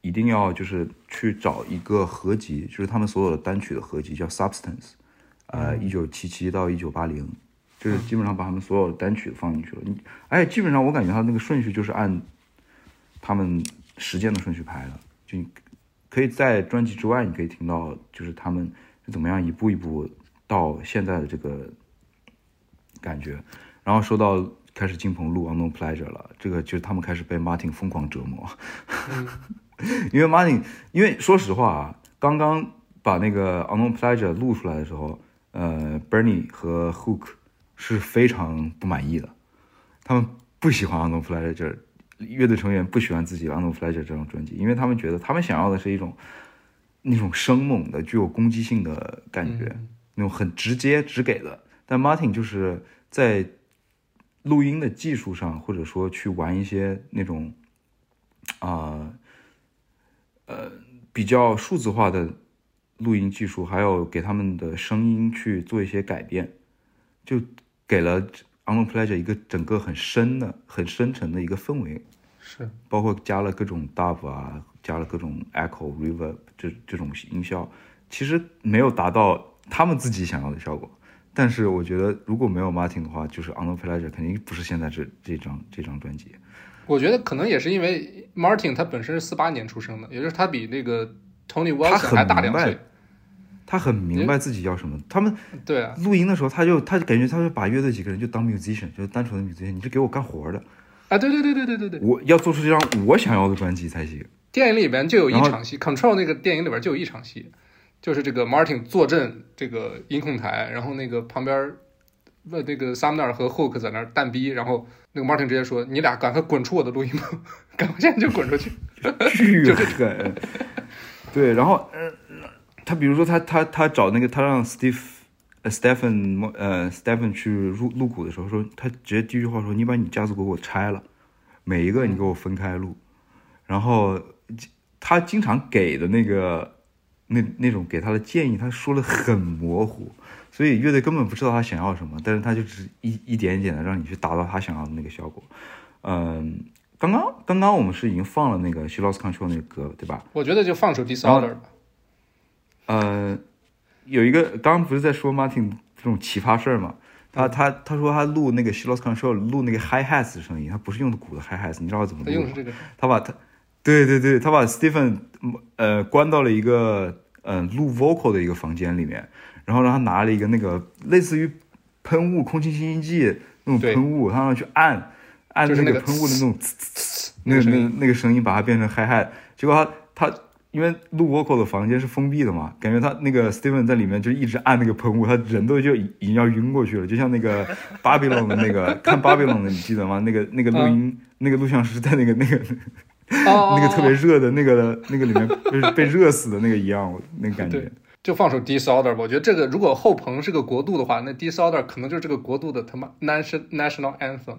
一定要就是去找一个合集，就是他们所有的单曲的合集，叫 Substance，呃，一九七七到一九八零，就是基本上把他们所有的单曲放进去了。你而且基本上我感觉他那个顺序就是按他们时间的顺序排的，就你可以在专辑之外，你可以听到就是他们是怎么样一步一步到现在的这个感觉，然后说到开始进棚录《Unknown Pleasure》了，这个就是他们开始被 Martin 疯狂折磨，因为 Martin，因为说实话啊，刚刚把那个《Unknown Pleasure》录出来的时候，呃，Bernie 和 Hook 是非常不满意的，他们不喜欢《Unknown Pleasure》这乐队成员不喜欢自己《Unknown Pleasure》这张专辑，因为他们觉得他们想要的是一种那种生猛的、具有攻击性的感觉，那种很直接、直给的。但 Martin 就是在录音的技术上，或者说去玩一些那种啊呃比较数字化的录音技术，还有给他们的声音去做一些改变，就给了《Unknown Pleasure》一个整个很深的、很深沉的一个氛围。是，包括加了各种 dub 啊，加了各种 echo、reverb 这这种音效，其实没有达到他们自己想要的效果。但是我觉得如果没有 Martin 的话，就是 Unknown Pleasure 肯定不是现在这这张这张专辑。我觉得可能也是因为 Martin 他本身是四八年出生的，也就是他比那个 Tony Wilson 很还大两岁。他很明白自己要什么。他们对啊，录音的时候，他就他就感觉他就把乐队几个人就当 musician，就是单纯的 musician，你是给我干活的，啊，对对对对对对对，我要做出这张我想要的专辑才行。电影里边就有一场戏，Control 那个电影里边就有一场戏，就是这个 Martin 坐镇这个音控台，然后那个旁边问那个 Sumner 和 Hook 在那儿蛋逼，然后那个 Martin 直接说：“你俩赶快滚出我的录音棚，赶快现在就滚出去。巨狠。对，然后呃，他比如说他他他找那个他让 Steve 呃 Stephen 呃 Stephen 去录录鼓的时候说，他直接第一句话说：“你把你家族鼓给我拆了，每一个你给我分开录。”然后他经常给的那个那那种给他的建议，他说的很模糊，所以乐队根本不知道他想要什么，但是他就只一一点一点的让你去达到他想要的那个效果。嗯，刚刚刚刚我们是已经放了那个 She Lost Control 那个歌，对吧？”我觉得就放首 Disorder 吧。呃，有一个刚刚不是在说 Martin 这种奇葩事儿嘛？他他他说他录那个 She Lost Control 录那个 Hi Hats 的声音，他不是用的鼓的 Hi Hats，你知道怎么录吗他用的是？这个，他把他，对对对，他把 Stephen 呃关到了一个呃录 vocal 的一个房间里面，然后让他拿了一个那个类似于喷雾空气清新剂那种喷雾，他让他去按按就是那个喷雾的那种呲呲呲那个那那个声音把它变成嗨嗨结果他他。因为录 vocal 的房间是封闭的嘛，感觉他那个 Steven 在里面就一直按那个喷雾，他人都就已已经要晕过去了，就像那个 Babylon 的那个看 Babylon 的，你记得吗？那个那个录音、那个录像师在那个那个哦那个特别热的那个那个里面被被热死的那个一样，我那个感觉。就放首 Disorder 吧。我觉得这个如果后朋是个国度的话，那 Disorder 可能就是这个国度的他妈 national national anthem。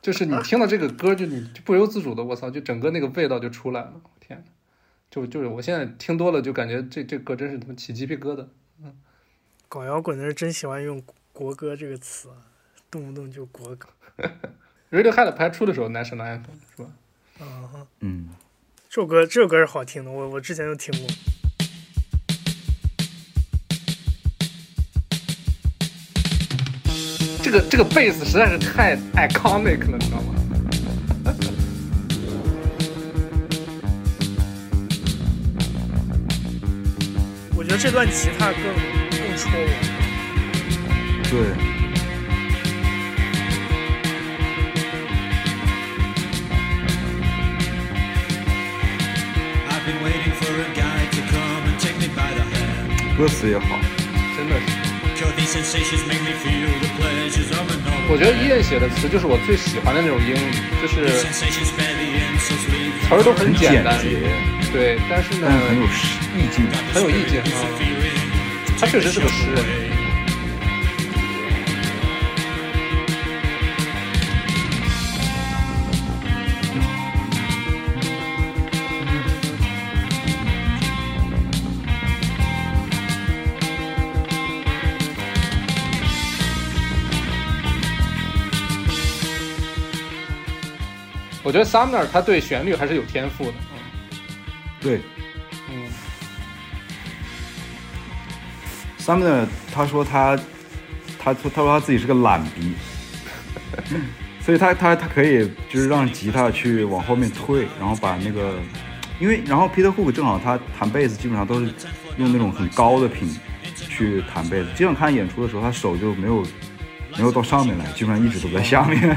就是你听到这个歌，就你就不由自主的，我操，就整个那个味道就出来了。天哪，就就是我现在听多了，就感觉这这歌真是他妈起鸡皮疙瘩。嗯搞摇滚的人真喜欢用国歌这个词啊，动不动就国歌。Radiohead 排出的时候 national anthem 是吧？嗯哼，嗯，这首歌这首歌是好听的，我我之前就听过。这个这个贝斯实在是太 iconic 了，你知道吗？我觉得这段吉他更更戳我。对，歌词也好，真的是。我觉得伊人写的词就是我最喜欢的那种英语，就是词儿都很简单，对，但是呢，很有意境，很有意境啊。他确实是个诗人。觉得 Sumner 他对旋律还是有天赋的，嗯对。嗯，，Sumner 他说他他说他说他自己是个懒逼，所以他他他可以就是让吉他去往后面退，然后把那个，因为然后 Peter Hook 正好他弹贝斯基本上都是用那种很高的频去弹贝斯，基本上看演出的时候他手就没有没有到上面来，基本上一直都在下面。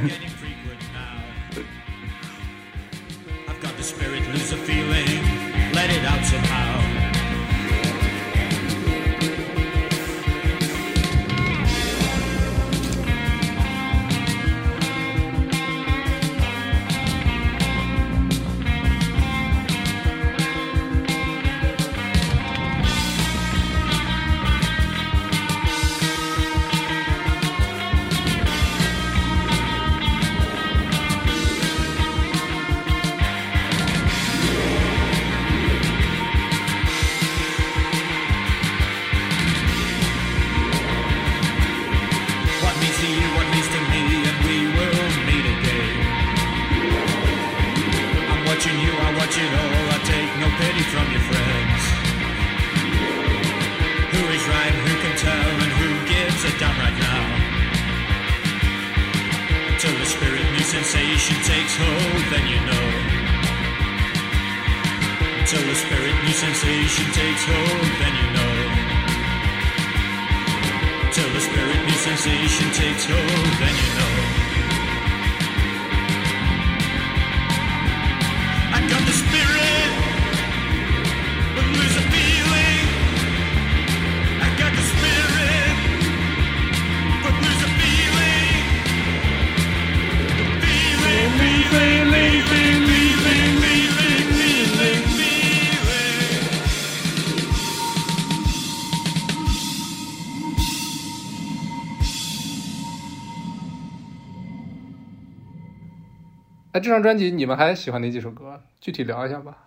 那这张专辑你们还喜欢哪几首歌？具体聊一下吧。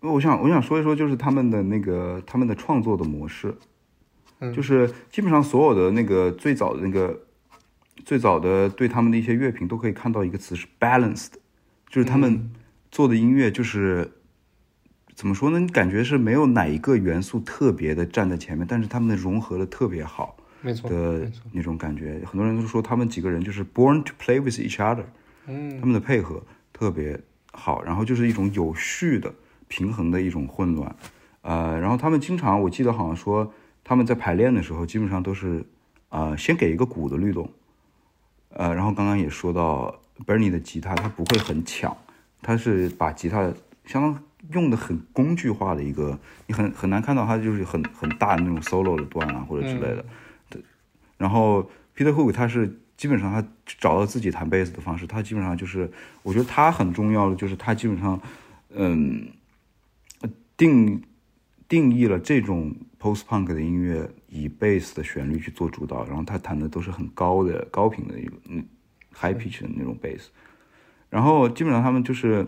我想我想说一说，就是他们的那个他们的创作的模式，嗯就是基本上所有的那个最早的那个最早的对他们的一些乐评都可以看到一个词是 balanced，就是他们做的音乐就是、怎么说呢？你感觉是没有哪一个元素特别的站在前面，但是他们融合的特别好没错，的那种感觉。很多人都说他们几个人就是 born to play with each other。嗯。他们的配合特别好，然后就是一种有序的、平衡的一种混乱，呃，然后他们经常我记得好像说他们在排练的时候，基本上都是呃先给一个鼓的律动，呃，然后刚刚也说到 Bernie 的吉他，他不会很抢，他是把吉他相当用的很工具化的一个，你很很难看到他就是很很大的那种 solo 的段啊或者之类的，对，然后 Peter Hook 他是基本上他找到自己弹贝斯的方式，他基本上就是，我觉得他很重要的就是他基本上，嗯，定定义了这种 post punk 的音乐以贝斯的旋律去做主导，然后他弹的都是很高的高频的一个嗯 high pitch 的那种贝斯，然后基本上他们就是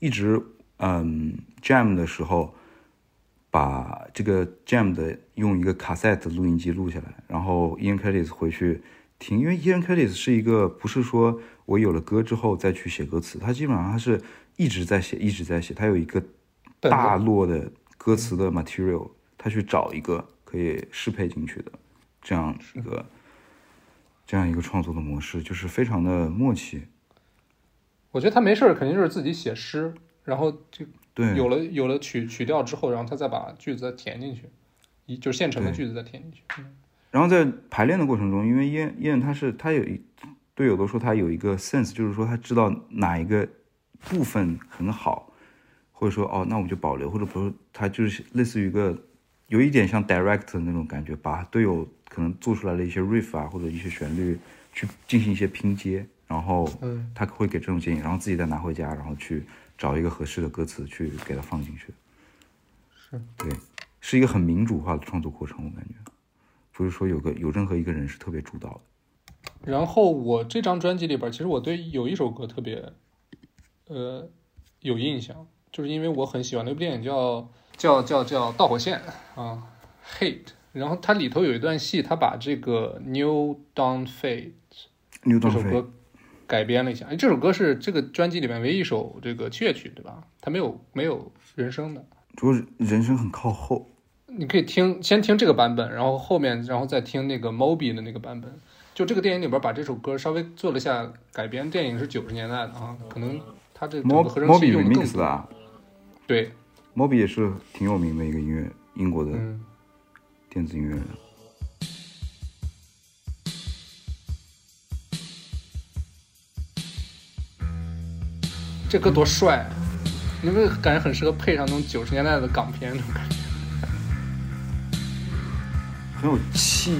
一直嗯 jam 的时候。把这个 jam 的用一个 cassette 录音机录下来，然后 Ian Curtis 回去听，因为 Ian Curtis 是一个不是说我有了歌之后再去写歌词，他基本上他是一直在写，一直在写，他有一个大摞的歌词的 material，他去找一个可以适配进去的这样一个这样一个创作的模式，就是非常的默契。我觉得他没事儿，肯定就是自己写诗，然后就对，有了有了曲曲调之后，然后他再把句子再填进去，一就是现成的句子再填进去。然后在排练的过程中，因为燕燕他是他有一队友都说他有一个 sense，就是说他知道哪一个部分很好，或者说哦，那我们就保留，或者不是他就是类似于一个有一点像 direct 的那种感觉，把队友可能做出来的一些 riff 啊或者一些旋律去进行一些拼接，然后嗯他会给这种建议，然后自己再拿回家，然后去找一个合适的歌词去给它放进去。是对，是一个很民主化的创作过程，我感觉。不是说有个有任何一个人是特别主导的。然后我这张专辑里边，其实我对有一首歌特别，呃，有印象，就是因为我很喜欢那部电影叫叫叫叫《导火线》啊，《Hate》。然后它里头有一段戏，他把这个《New Dawn 飞，这首歌改编了一下。哎，这首歌是这个专辑里面唯一一首这个器乐曲，对吧？它没有没有人声的。主要是人声很靠后。你可以听先听这个版本，然后后面然后再听那个 Moby 的那个版本。就这个电影里边把这首歌稍微做了下改编，电影是九十年代的啊，可能它这整 Mob 个合成器 Moby 用的更 remix 的多。啊对，，Moby 也是挺有名的一个音乐，英国的嗯，电子音乐人。这歌多帅、啊！你们感觉很适合配上那种九十年代的港片那种感觉。很有气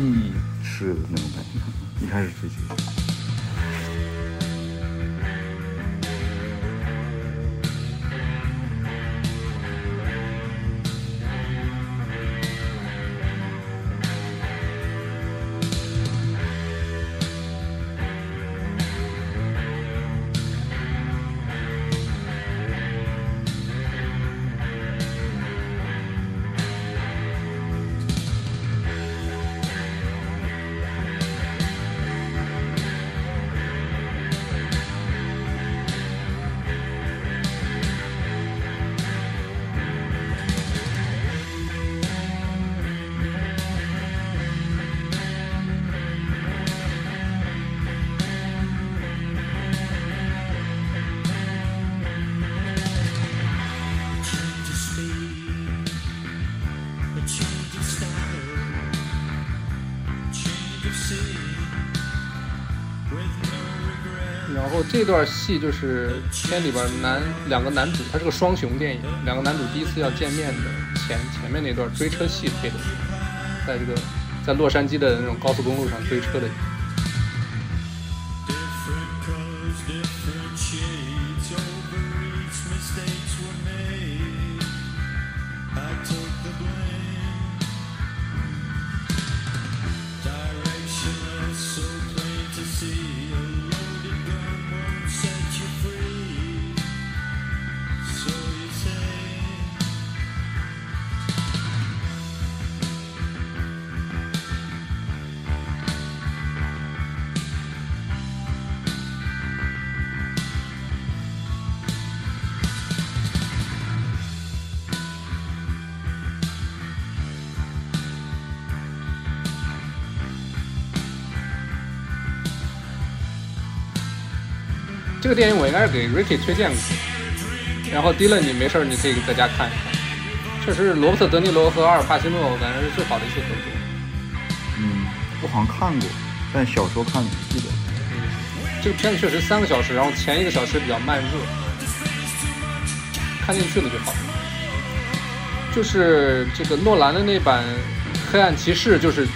势的那种感觉。一开始就觉得这段戏就是片里边男两个男主，他是个双雄电影，两个男主第一次要见面的前前面那段追车戏配的，在这个在洛杉矶的那种高速公路上追车的。个电影我应该是给 Ricky 推荐过，然后 Dylan 你没事儿你可以在家看一看。确实，罗伯特·德尼罗和阿尔帕西诺，我感觉是最好的一次合作。嗯，我好像看过，但小时候看的不记得。这个片子确实三个小时，然后前一个小时比较慢热，看进去了就好。就是这个诺兰的那版《黑暗骑士》，就是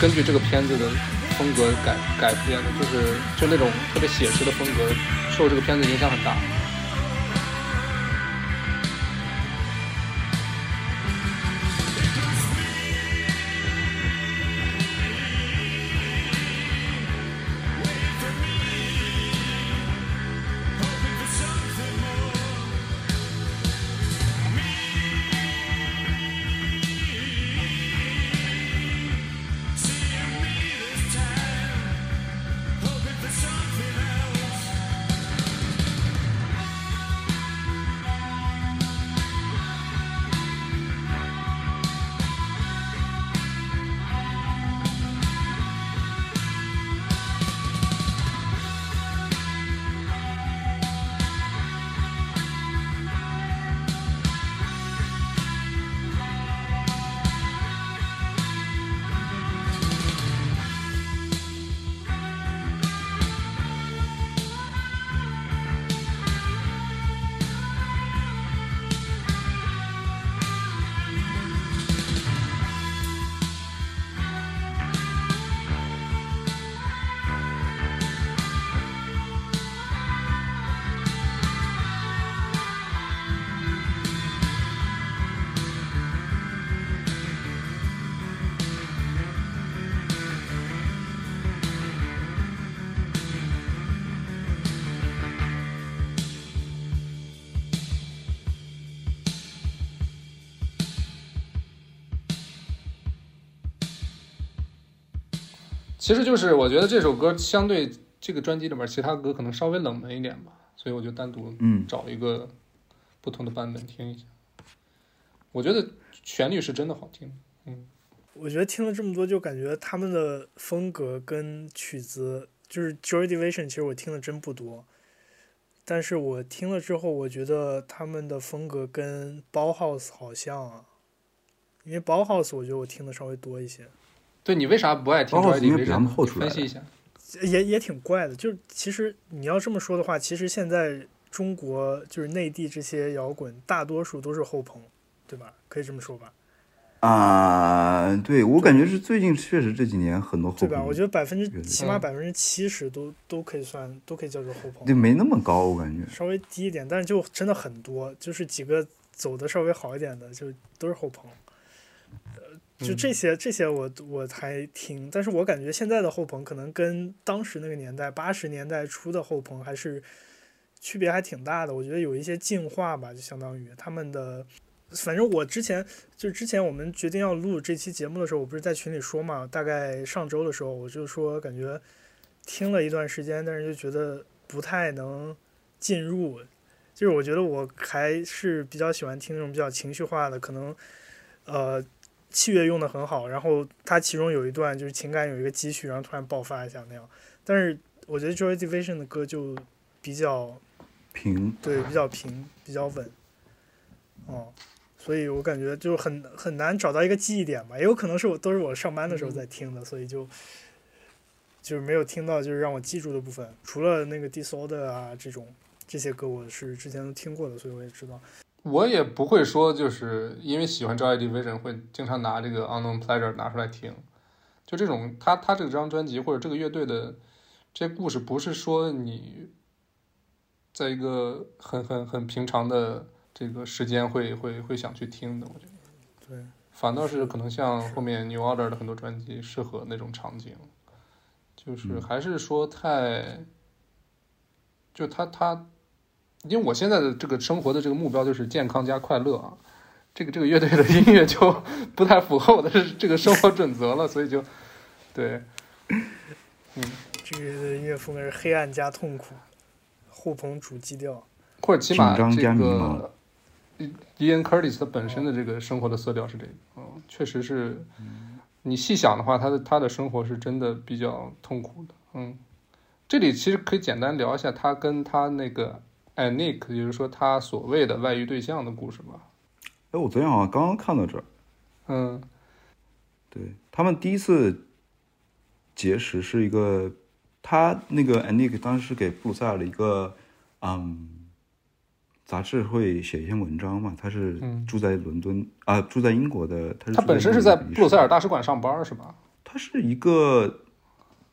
根据这个片子的风格改改编的，就是就那种特别写实的风格，受这个片子影响很大。其实就是我觉得这首歌相对这个专辑里面其他歌可能稍微冷门一点吧，所以我就单独嗯找一个不同的版本听一下。我觉得旋律是真的好听，嗯，我觉得听了这么多，就感觉他们的风格跟曲子，就是 Joy Division，其实我听的真不多，但是我听了之后，我觉得他们的风格跟 Bauhaus 好像啊，因为 Bauhaus 我觉得我听的稍微多一些，对你为啥不爱听包括 Joy 因为比他 Division？们后出来的分析一下。也也挺怪的。就是其实你要这么说的话，其实现在中国就是内地这些摇滚，大多数都是后朋，对吧？可以这么说吧，啊，对我感觉是最近确实这几年很多后朋对吧？我觉得百分之起码嗯百分之七十都都可以算，都可以叫做后朋就。没那么高，我感觉。稍微低一点，但是就真的很多，就是几个走的稍微好一点的，就都是后朋。呃，就嗯这些、这些我我还听，但是我感觉现在的后朋可能跟当时那个年代八十年代初的后朋还是区别还挺大的。我觉得有一些进化吧，就相当于他们的。反正我之前就之前我们决定要录这期节目的时候，我不是在群里说嘛，大概上周的时候我就说感觉听了一段时间，但是就觉得不太能进入，就是我觉得我还是比较喜欢听那种比较情绪化的，可能呃器乐用的很好，然后它其中有一段就是情感有一个积蓄，然后突然爆发一下那样。但是我觉得 Joy Division 的歌就比较平，对比较平，比较稳，哦，所以我感觉就很很难找到一个记忆点吧，也有可能是我都是我上班的时候在听的，所以就就是没有听到就是让我记住的部分。除了那个 Disorder 啊这种这些歌，我是之前都听过的，所以我也知道。我也不会说，就是因为喜欢 Joy Division 会经常拿这个 Unknown Pleasure 拿出来听。就这种，他他这张专辑或者这个乐队的这些故事，不是说你在一个很很很平常的这个时间会会会想去听的。我觉得，对，反倒是可能像后面 New Order 的很多专辑适合那种场景，就是还是说太，就他他，因为我现在的这个生活的这个目标就是健康加快乐啊，这个这个乐队的音乐就 不太符合我的这个生活准则了，所以就对，嗯这个音乐风格是黑暗加痛苦，互捧主基调。或者起码这个 Ian Curtis 他本身的这个生活的色调是这个，嗯，确实是，你细想的话，他的他的生活是真的比较痛苦的，嗯，这里其实可以简单聊一下他跟他那个 Anik，也就是说他所谓的外遇对象的故事吧。哎，我昨天好像刚刚看到这儿，嗯对他们第一次结识是一个，他那个 Anik 当时给布鲁塞尔的一个，嗯，杂志会写一篇文章嘛，他是嗯住在伦敦啊、住在英国的，他是他本身是在布鲁塞尔大使馆上班是吧？他是一个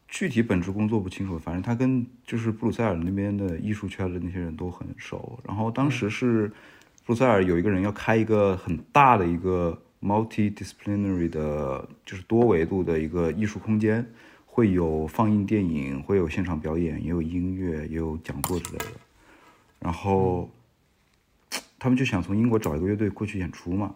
具体本职工作不清楚，反正他跟就是布鲁塞尔那边的艺术圈的那些人都很熟。然后当时是布鲁塞尔有一个人要开一个很大的一个 multidisciplinary 的，就是多维度的一个艺术空间，会有放映电影，会有现场表演，也有音乐，也有讲座之类的。然后他们就想从英国找一个乐队过去演出嘛，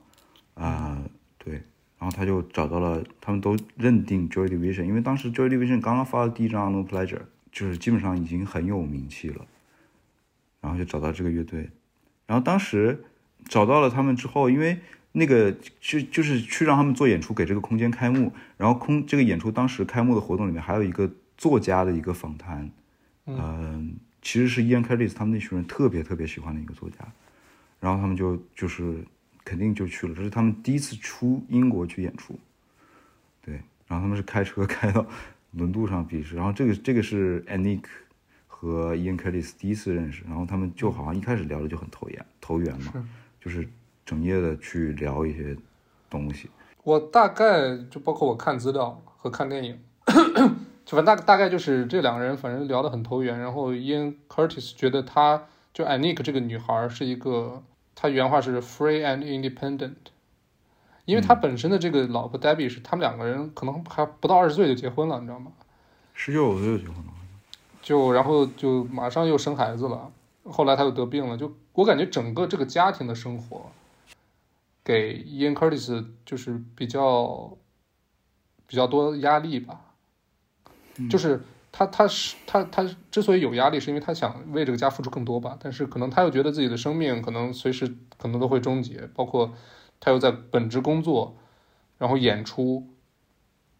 啊、对，然后他就找到了，他们都认定 Joy Division，因为当时 Joy Division 刚刚发了第一张 No Pleasure，就是基本上已经很有名气了，然后就找到这个乐队，然后当时找到了他们之后，因为那个就就是去让他们做演出，给这个空间开幕，然后空这个演出当时开幕的活动里面还有一个作家的一个访谈，嗯、其实是 Ian Curtis 他们那群人特别特别喜欢的一个作家，然后他们就就是肯定就去了，这是他们第一次出英国去演出，对，然后他们是开车开到轮渡上比试，然后这个这个是 Anik 和 Ian Curtis 第一次认识，然后他们就好像一开始聊的就很投缘投缘嘛，就是整夜的去聊一些东西，我大概就包括我看资料和看电影，就反正大大概就是这两个人反正聊得很投缘，然后 Ian Curtis 觉得他就 Anik 这个女孩是一个，他原话是 free and independent，因为他本身的这个老婆 Debbie 是他们两个人可能还不到二十岁就结婚了，你知道吗？十九岁就结婚了，就然后就马上又生孩子了，后来他又得病了，就我感觉整个这个家庭的生活，给 Ian Curtis 就是比较比较多压力吧，就是他他是他他之所以有压力，是因为他想为这个家付出更多吧，但是可能他又觉得自己的生命可能随时可能都会终结，包括他又在本职工作，然后演出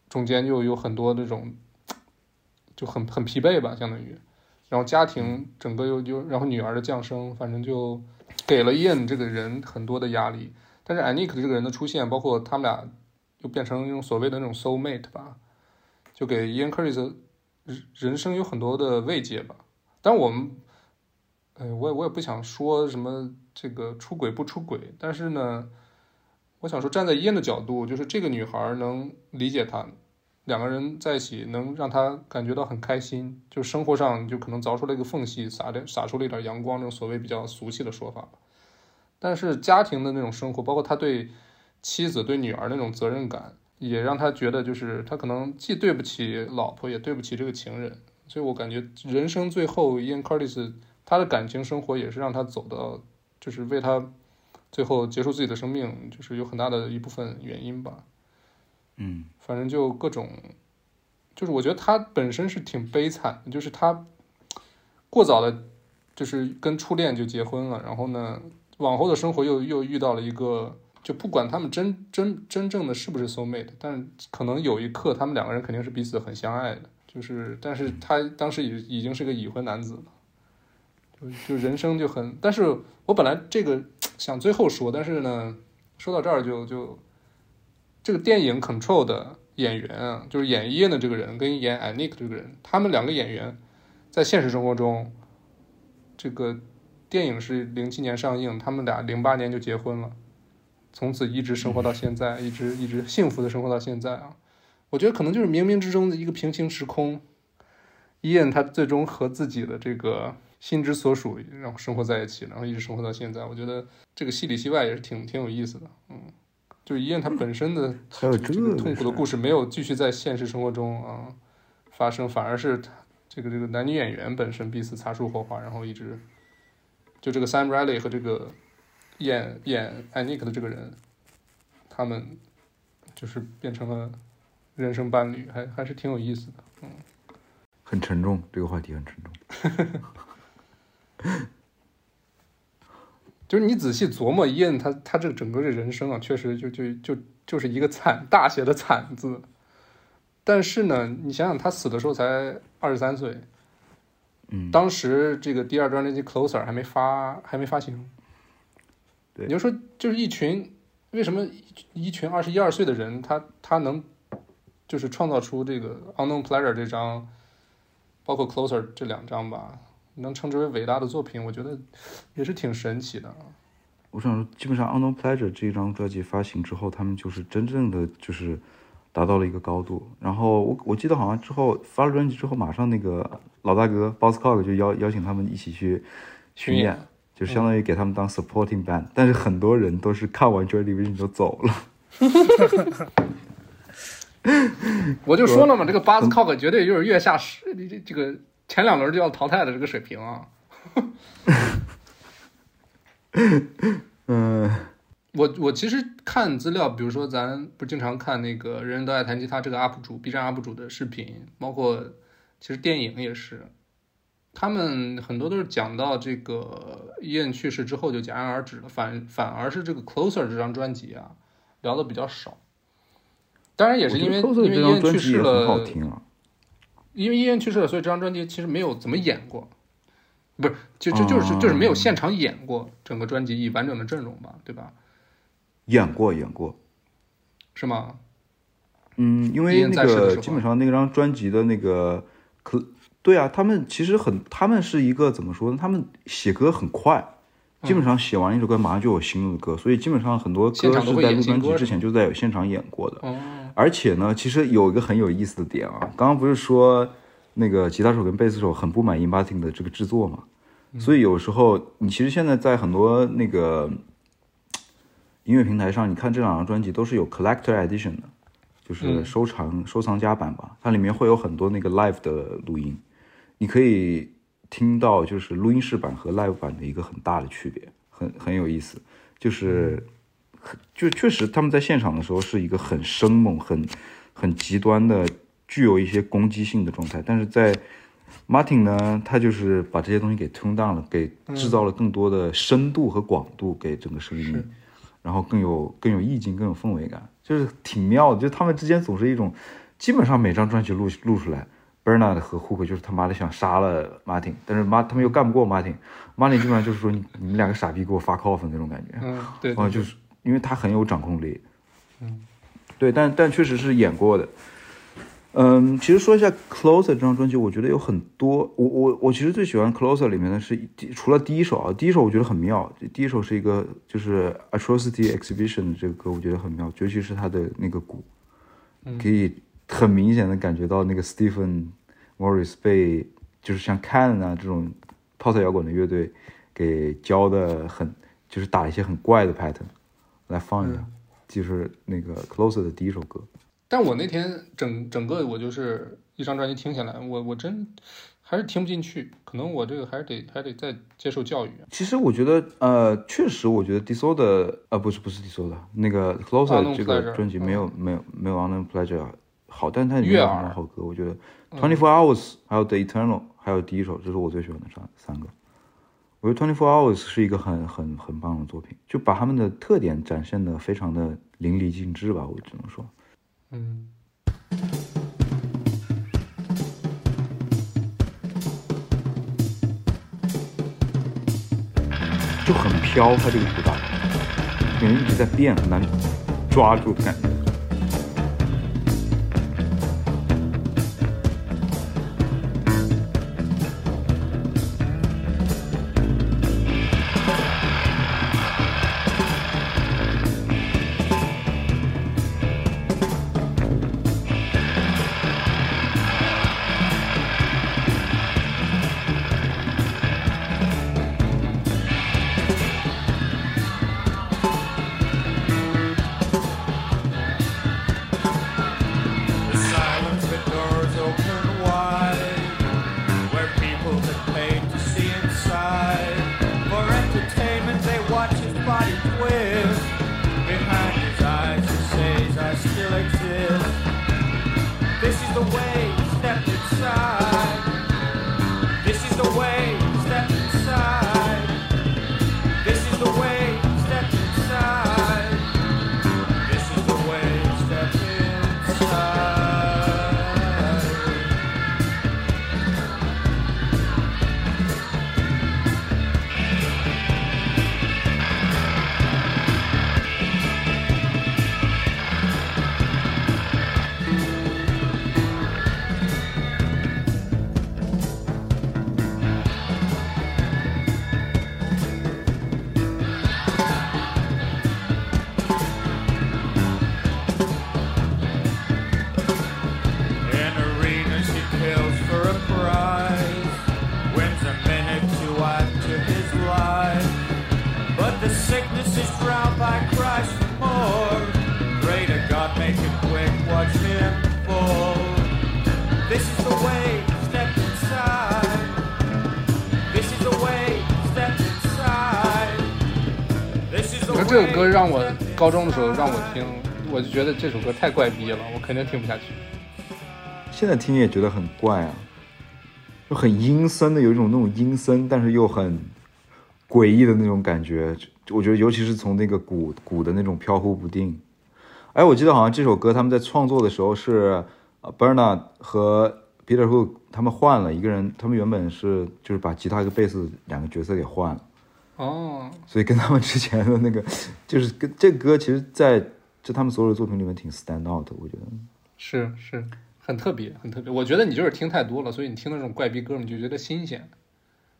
中间又有很多那种就很很疲惫吧，相当于。然后家庭整个又又，然后女儿的降生，反正就给了 Ian 这个人很多的压力。但是 Anik 这个人的出现，包括他们俩又变成那种所谓的那种 soul mate 吧，就给 Ian Curtis 人人生有很多的慰藉吧。但我们，哎，我也我也不想说什么这个出轨不出轨，但是呢，我想说站在 Ian 的角度，就是这个女孩能理解他，两个人在一起能让他感觉到很开心，就生活上就可能凿出了一个缝隙，洒点洒出了一点阳光，这种所谓比较俗气的说法。但是家庭的那种生活，包括他对妻子、对女儿那种责任感，也让他觉得就是他可能既对不起老婆，也对不起这个情人。所以我感觉人生最后，Ian Curtis 他的感情生活也是让他走到，就是为他最后结束自己的生命，就是有很大的一部分原因吧。嗯反正就各种，就是我觉得他本身是挺悲惨，就是他过早的，就是跟初恋就结婚了，然后呢，往后的生活又又遇到了一个，就不管他们真真真正的是不是 soul mate，但可能有一刻他们两个人肯定是彼此很相爱的，就是但是他当时已已经是个已婚男子了，就就人生就很，但是我本来这个想最后说，但是呢，说到这儿就就。这个电影《Control》的演员啊，就是演伊恩的这个人跟演 Anik 这个人，他们两个演员在现实生活中，这个电影是零七年上映，他们俩零八年就结婚了，从此一直生活到现在，一直一直幸福的生活到现在啊。我觉得可能就是冥冥之中的一个平行时空，伊恩他最终和自己的这个心之所属，然后生活在一起，然后一直生活到现在。我觉得这个戏里戏外也是挺挺有意思的，嗯。就是伊恩他本身的还有这个痛苦的故事没有继续在现实生活中啊发生，反而是他这个这个男女演员本身彼此擦出火花，然后一直就这个 Sam Riley 和这个演演艾尼克的这个人，他们就是变成了人生伴侣，还还是挺有意思的。嗯很沉重，这个话题很沉重。就是你仔细琢磨伊恩他他这整个这人生啊，确实就就就就是一个惨大写的惨字。但是呢，你想想他死的时候才二十三岁，嗯当时这个第二张专辑《Closer》还没发，还没发行。对你就说就是一群为什么一一群二十一二岁的人，他他能就是创造出这个《Unknown Pleasure》这张，包括《Closer》这两张吧，能称之为伟大的作品，我觉得也是挺神奇的。我想说，基本上《Unknown Pleasure》这张专辑发行之后，他们就是真正的就是达到了一个高度。然后我我记得好像之后发了专辑之后，马上那个老大哥 Boss Cog 就邀邀请他们一起去巡演，就相当于给他们当 supporting band、但是很多人都是看完 Joy Division 就走了。我就说了嘛，这个 Buzzcock 绝对就是月下十，这这个前两轮就要淘汰的这个水平啊。嗯、我我其实看资料，比如说咱不是经常看那个人人都爱弹吉他这个 UP 主，B 站 UP 主的视频，包括其实电影也是，他们很多都是讲到这个伊恩去世之后就戛然而止了，反反而是这个 Closer 这张专辑啊聊的比较少。当然也是因为因为伊恩去世了，听啊。因为伊恩去世了，所以这张专辑其实没有怎么演过，不是就就就是就是没有现场演过整个专辑以完整的阵容吧，对吧？演过演过，是吗？嗯，因为那个基本上那张专辑的那个可对啊，他们其实很，他们是一个怎么说呢？他们写歌很快，基本上写完一首歌马上就有新的歌，所以基本上很多歌都是在录专辑之前就在有现场演过的。哦，而且呢，其实有一个很有意思的点啊，刚刚不是说那个吉他手跟贝斯手很不满意 Martin 的这个制作嘛？所以有时候你其实现在在很多那个音乐平台上，你看这两张专辑都是有 Collector Edition 的，就是嗯收藏、收藏家版吧，它里面会有很多那个 live 的录音，你可以听到就是录音室版和 live 版的一个很大的区别，很很有意思，就是。就确实他们在现场的时候是一个很生猛、很很极端的、具有一些攻击性的状态，但是在 Martin 呢，他就是把这些东西给 tune down 了，给制造了更多的深度和广度给整个声音，是然后更有更有意境、更有氛围感，就是挺妙的。就他们之间总是一种，基本上每张专辑录录出来，Bernard 和 Hook 就是他妈的想杀了 Martin，但是妈他们又干不过 Martin，Martin 基本上就是说你你们两个傻逼给我发 coffin 那种感觉。嗯，对，啊，对就是因为他很有掌控力，嗯，对，但但确实是演过的。嗯，其实说一下《Closer》这张专辑，我觉得有很多，我我我其实最喜欢《Closer》里面的是第除了第一首啊，第一首我觉得很妙，第一首是一个就是《Atrocity Exhibition》的这个歌，我觉得很妙，尤其是他的那个鼓，可以很明显的感觉到那个 Stephen Morris 被就是像 Can 啊这种泡菜摇滚的乐队给教的很，就是打一些很怪的 pattern。来放一下，就是那个 Closer 的第一首歌。但我那天整整个我就是一张专辑听下来，我我真还是听不进去，可能我这个还是得还得再接受教育。其实我觉得，呃，确实，我觉得 Disorder，呃，不是不是 Disorder，那个 Closer 这个专辑没有、没有没有 Unknown Pleasure 好，但它里面悦有很多好歌。我觉得 Twenty Four Hours 还有 The Eternal 还有第一首，这是我最喜欢的三三个。我觉得 Twenty Four Hours 是一个很很很棒的作品，就把他们的特点展现的非常的淋漓尽致吧，我只能说。嗯，就很飘，它这个鼓打，感觉一直在变，很难抓住的感觉。歌让我高中的时候让我听，我就觉得这首歌太怪逼了，我肯定听不下去。现在听也觉得很怪啊，就很阴森的，有一种那种阴森，但是又很诡异的那种感觉。我觉得，尤其是从那个鼓鼓的那种飘忽不定。哎，我记得好像这首歌他们在创作的时候是 Bernard 和 Peter Hook 他们换了一个人，他们原本是就是把吉他跟贝斯两个角色给换了。哦，所以跟他们之前的那个，就是跟这个歌，其实在就他们所有的作品里面挺 stand out 的，我觉得。是是，很特别，很特别。我觉得你就是听太多了，所以你听那种怪逼歌，你就觉得新鲜。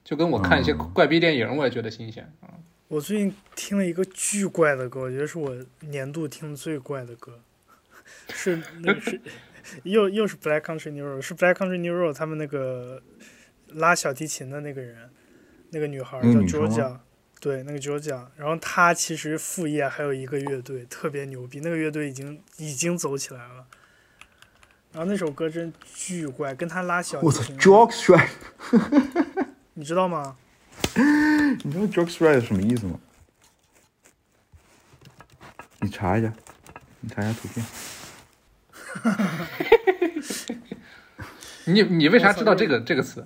就跟我看一些嗯怪逼电影，我也觉得新鲜啊。我最近听了一个巨怪的歌，我觉得是我年度听最怪的歌，是那个是又又是 Black Country New Road，是 Black Country New Road 他们那个拉小提琴的那个人，那个女孩叫那个女生吗 Georgia，对，那个 Georgia，然后他其实副业还有一个乐队，特别牛逼，那个乐队已经已经走起来了。然后那首歌真巨怪，跟他拉小我操提琴 你知道吗？你知道 Strike 是什么意思吗？你查一下，你查一下图片。你你为啥知道这个这个词？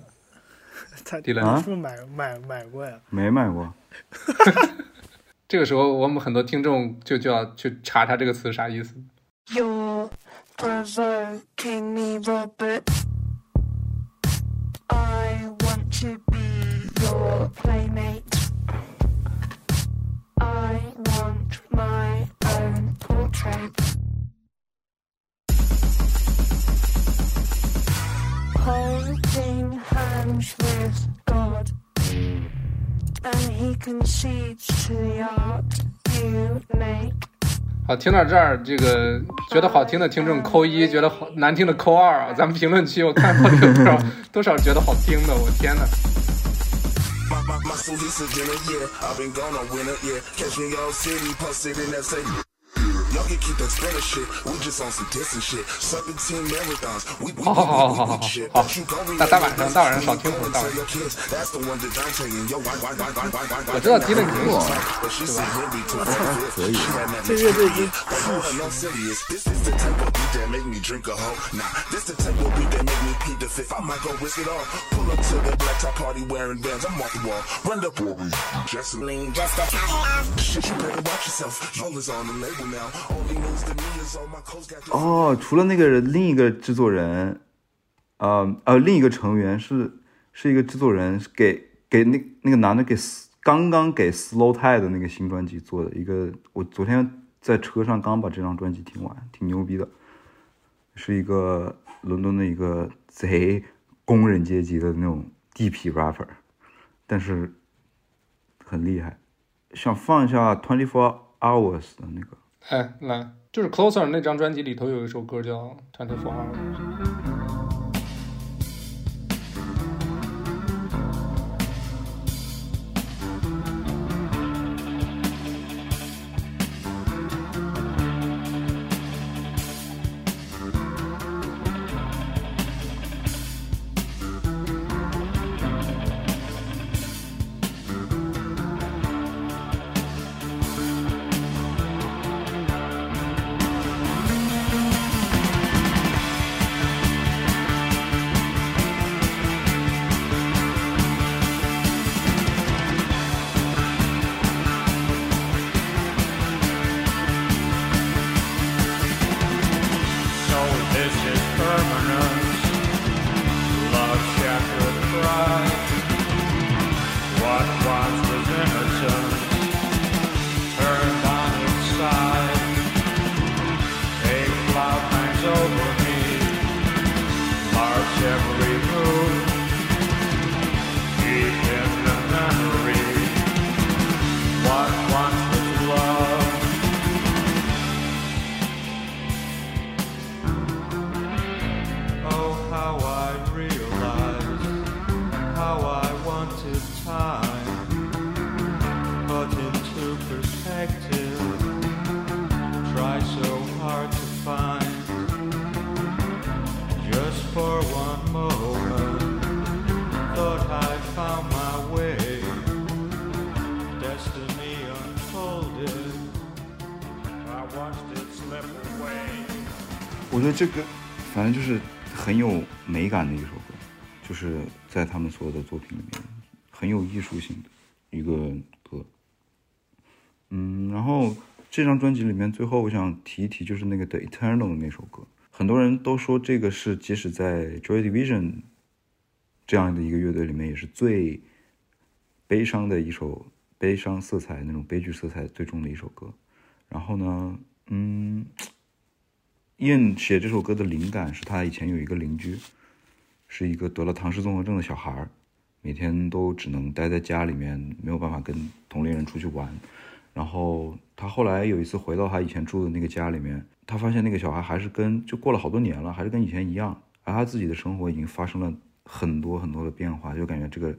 他迪伦你是不是买买买过呀？没买过，这个时候，我们很多听众就就要去查查这个词啥意思。好，听到这儿，这个觉得好听的听众扣一，觉得好难听的扣二啊！咱们评论区我看到底有多少多少觉得好听的，我天呐！好好好好好好好，大大晚上大晚上好听会儿，大晚上。我知道低了，你给我对吧？可以，这乐队真。That make me drink a hoe. Nah, this the type of beat that make me plead the fifth. I might go risk it all. Pull up to the black top party wearing bands. I'm off the wall. Run the boy. Jesseline, just a Shit, you better watch yourself. Rollers on the label now. Only news to me is all my clothes got. 哦，除了那个人，另一个制作人，呃呃，另一个成员是是一个制作人，给给那那个男的给 S- 刚刚给 Slow Tide 的那个新专辑做的一个，我昨天在车上刚把这张专辑听完，挺牛逼的，是一个伦敦的一个贼工人阶级的那种地痞 rapper，但是很厉害，想放一下 Twenty Four Hours 的那个。哎，来，就是 Closer 那张专辑里头有一首歌叫《Twenty Four Hours》。这个反正就是很有美感的一首歌，就是在他们所有的作品里面很有艺术性的一个歌。嗯，然后这张专辑里面最后我想提一提就是那个《The Eternal》的那首歌，很多人都说这个是即使在 Joy Division 这样的一个乐队里面也是最悲伤的一首，悲伤色彩那种悲剧色彩最重的一首歌。然后呢，嗯。燕写这首歌的灵感是他以前有一个邻居，是一个得了唐氏综合症的小孩儿，每天都只能待在家里面，没有办法跟同龄人出去玩。然后他后来有一次回到他以前住的那个家里面，他发现那个小孩还是跟就过了好多年了，还是跟以前一样，而他自己的生活已经发生了很多很多的变化，就感觉这个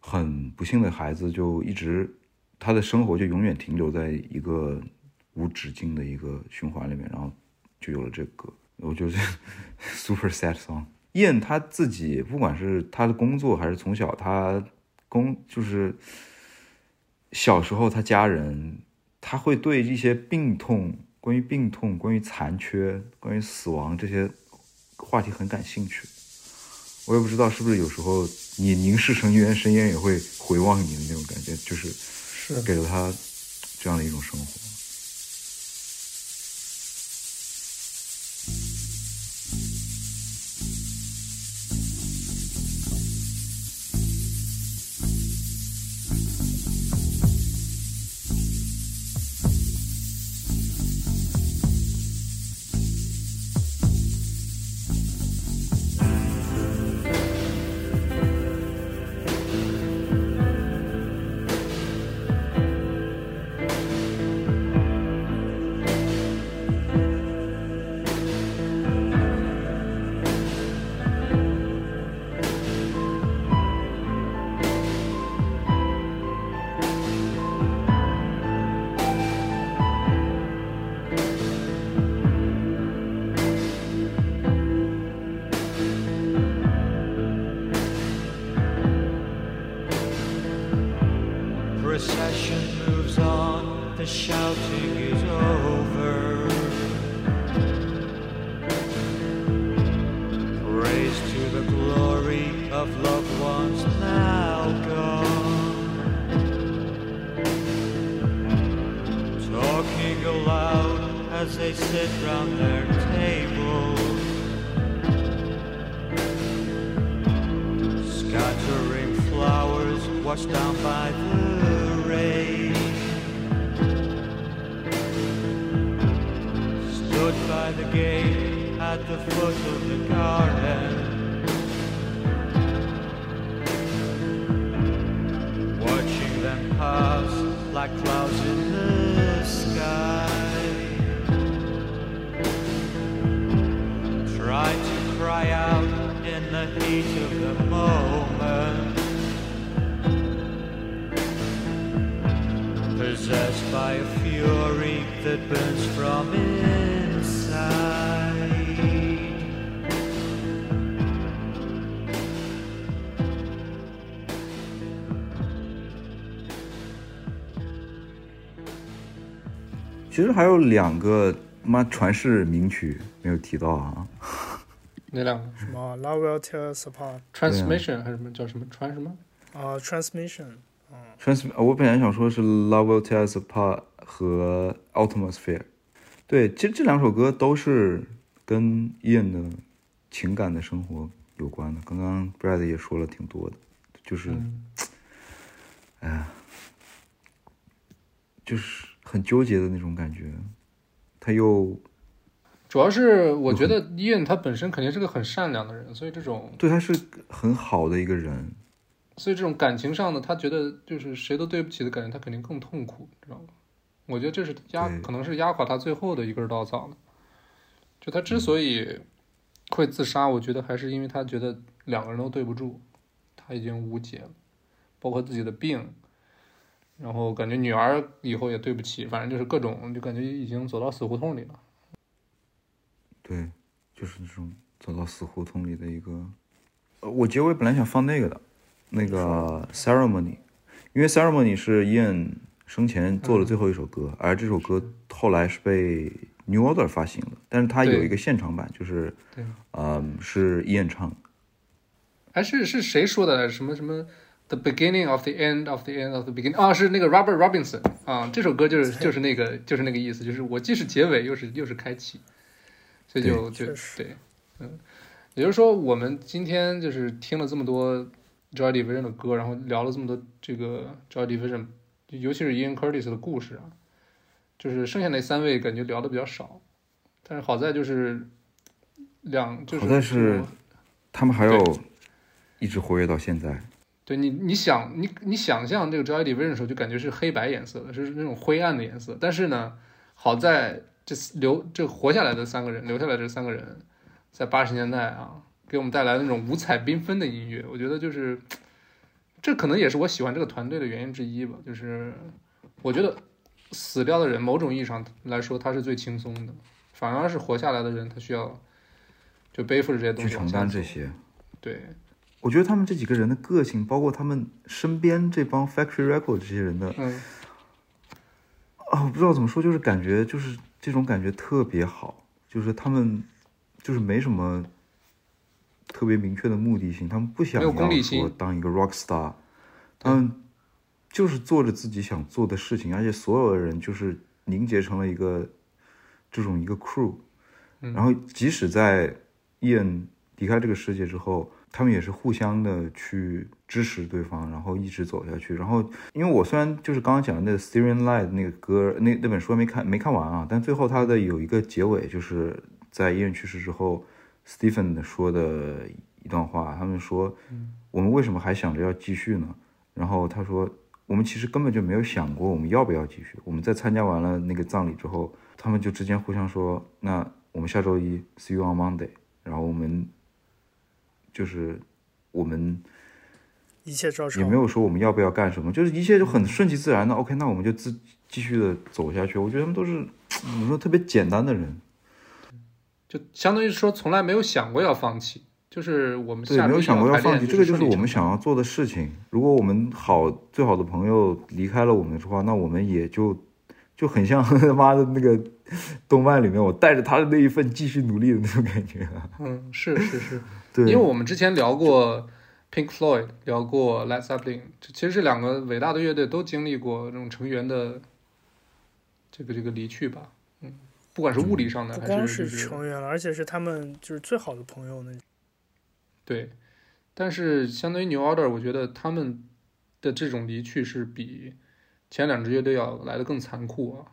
很不幸的孩子就一直他的生活就永远停留在一个无止境的一个循环里面，然后。就有了这个歌，我觉得 super sad song。燕他自己，不管是他的工作，还是从小他工，就是小时候他家人，他会对一些病痛、关于病痛、关于残缺、关于死亡这些话题很感兴趣。我也不知道是不是有时候你凝视深渊，深渊也会回望你的那种感觉，就是是给了他这样的一种生活。其实还有两个妈传世名曲没有提到啊，哪两个什么 Love Will Tear Us Apart？Transmission 还是什么叫什么传什么？啊、t r a n s m i s s i o n Trans，我本来想说是《Love Will Tear Us Apart》和《Atmosphere》，对，其实这两首歌都是跟 Ian 的情感的生活有关的。刚刚 Brad 也说了挺多的，就是，嗯哎呀，就是很纠结的那种感觉，他又主要是我觉得伊恩他本身肯定是个很善良的人，所以这种对他是很好的一个人，所以这种感情上的，他觉得就是谁都对不起的感觉，他肯定更痛苦，知道吗？我觉得这是压，可能是压垮他最后的一根稻草了。就他之所以会自杀，我觉得还是因为他觉得两个人都对不住，他已经无解了，包括自己的病，然后感觉女儿以后也对不起，反正就是各种，就感觉已经走到死胡同里了。对，就是这种走到死胡同里的一个。呃，我结尾本来想放那个的，那个 Ceremony，因为 Ceremony 是 Ian 生前做的最后一首歌，而这首歌后来是被 New Order 发行的，但是它有一个现场版，就是对，嗯，是 Ian 唱的。哎，是是谁说的来？什么什么 The beginning of the end of the end of the beginning？啊，是那个 Robert Robinson 啊，这首歌就是就是那个就是那个意思，就是我既是结尾又是又是开启，所以就就对，嗯，也就是说，我们今天就是听了这么多 Joy Division 的歌，然后聊了这么多这个 Joy Division，尤其是 Ian Curtis 的故事啊，就是剩下那三位感觉聊的比较少，但是好在就是两就是好在是他们还有一直活跃到现在。对你，你想你你想象这个 Joy Division 的时候，就感觉是黑白颜色的，就是那种灰暗的颜色。但是呢，好在这留这活下来的三个人，留下来这三个人，在八十年代啊，给我们带来那种五彩缤纷的音乐。我觉得就是，这可能也是我喜欢这个团队的原因之一吧。就是我觉得死掉的人，某种意义上来说，他是最轻松的，反而是活下来的人，他需要就背负着这些东去承西往下走担这些。对。我觉得他们这几个人的个性，包括他们身边这帮 Factory Record 这些人的，嗯，啊，我不知道怎么说，就是感觉就是这种感觉特别好，就是他们就是没什么特别明确的目的性，他们不想没有功利要心说当一个 rock star，他们就是做着自己想做的事情，而且所有的人就是凝结成了一个这种一个 crew，嗯。然后即使在 Ian 离开这个世界之后，他们也是互相的去支持对方，然后一直走下去。然后，因为我虽然就是刚刚讲的那个《Steering Light》那个歌，那那本书还没看没看完啊，但最后他的有一个结尾，就是在医院去世之后，Stephen 说的一段话，他们说，我们为什么还想着要继续呢？然后他说，我们其实根本就没有想过我们要不要继续。我们在参加完了那个葬礼之后，他们就之间互相说，那我们下周一 see you on Monday，然后我们就是我们一切照常。也没有说我们要不要干什么，就是一切就很顺其自然的。OK，那我们就自继续的走下去。我觉得他们都是怎么说特别简单的人，就相当于说从来没有想过要放弃，就是我们对，没有想过要放弃。这个就是我们想要做的事情。如果我们好最好的朋友离开了我们的话，那我们也就就很像 他妈的那个动漫里面，我带着他的那一份继续努力的那种感觉。嗯，是是是，对，因为我们之前聊过 Pink Floyd，聊过 Led Zeppelin，这其实这两个伟大的乐队都经历过这种成员的这个这个离去吧，嗯，不管是物理上的还不光是是成员了，而且是他们就是最好的朋友那。对，但是相当于 New Order，我觉得他们的这种离去是比前两支乐队要来的更残酷啊。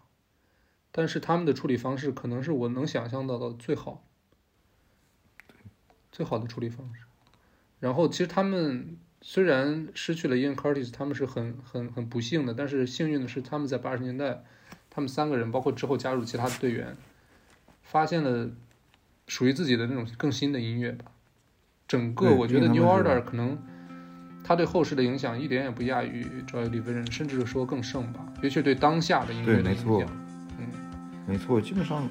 但是他们的处理方式可能是我能想象到的最好、最好的处理方式。然后其实他们虽然失去了 Ian Curtis，他们是很很很不幸的，但是幸运的是他们在八十年代，他们三个人包括之后加入其他的队员，发现了属于自己的那种更新的音乐吧。整个我觉得 New Order 可能他对后世的影响一点也不亚于 Joy Division，甚至说更胜吧，尤其是对当下的音乐的影对没错响。没错，基本上，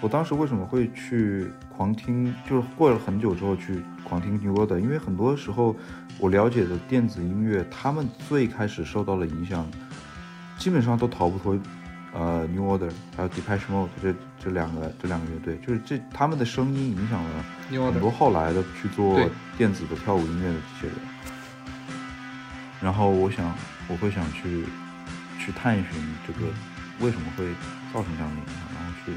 我当时为什么会去狂听，就是过了很久之后去狂听 New Order，因为很多时候我了解的电子音乐，他们最开始受到的影响，基本上都逃不脱呃 New Order 还有 Depeche Mode 这这两个这两个乐队，就是这他们的声音影响了很多后来的去做电子的跳舞音乐的这些人。然后我想，我会想去去探寻这个为什么会造成这样的影响，然后去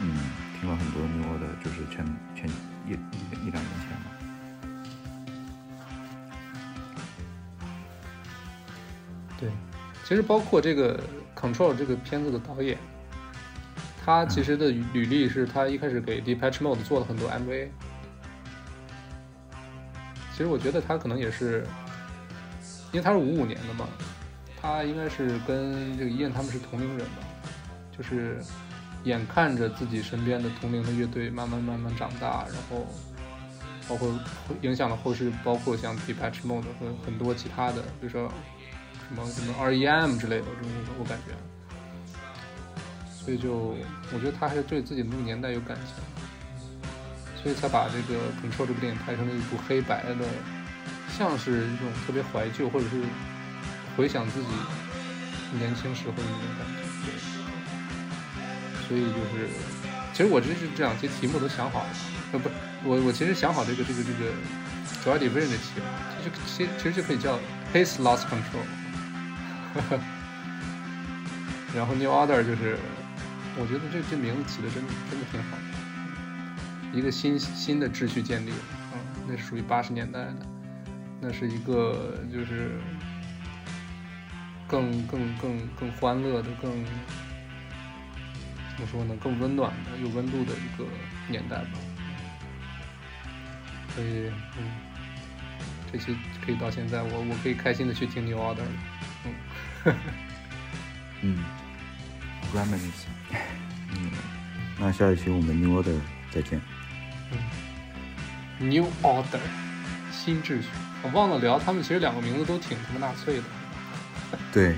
嗯听了很多 New Order，就是前前一一一两年前吧。对，其实包括这个《Control》这个片子的导演，他其实的履历是他一开始给 Depeche Mode 做了很多 MV。其实我觉得他可能也是，因为他是五五年的嘛，他应该是跟这个伊恩他们是同龄人吧，就是眼看着自己身边的同龄的乐队慢慢慢慢长大，然后包括影响了后世，包括像 Depeche Mode 和很多其他的，比如说什么什么 REM 之类的这种，我感觉，所以就我觉得他还是对自己的那个年代有感情，所以才把这个《Control》这部电影拍成了一部黑白的，像是一种特别怀旧，或者是回想自己年轻时候的那种感觉。所以就是，其实我真是这两期题目都想好了，呃，不，我我其实想好这个这个这个 Joy Division 的题了，其实其其实就可以叫 His Lost Control。然后 New Order 就是，我觉得这这名字起的真的真的挺好，一个新新的秩序建立了，嗯，那是属于八十年代的，那是一个就是更更更更欢乐的，更怎么说呢，更温暖的、有温度的一个年代吧。所以，嗯，这期可以到现在，我我可以开心的去听 New Order 了，嗯。嗯，Reminisce，嗯，那下一期我们 New Order 再见。嗯 New Order，新秩序。我忘了聊，他们其实两个名字都挺他妈纳粹的。对，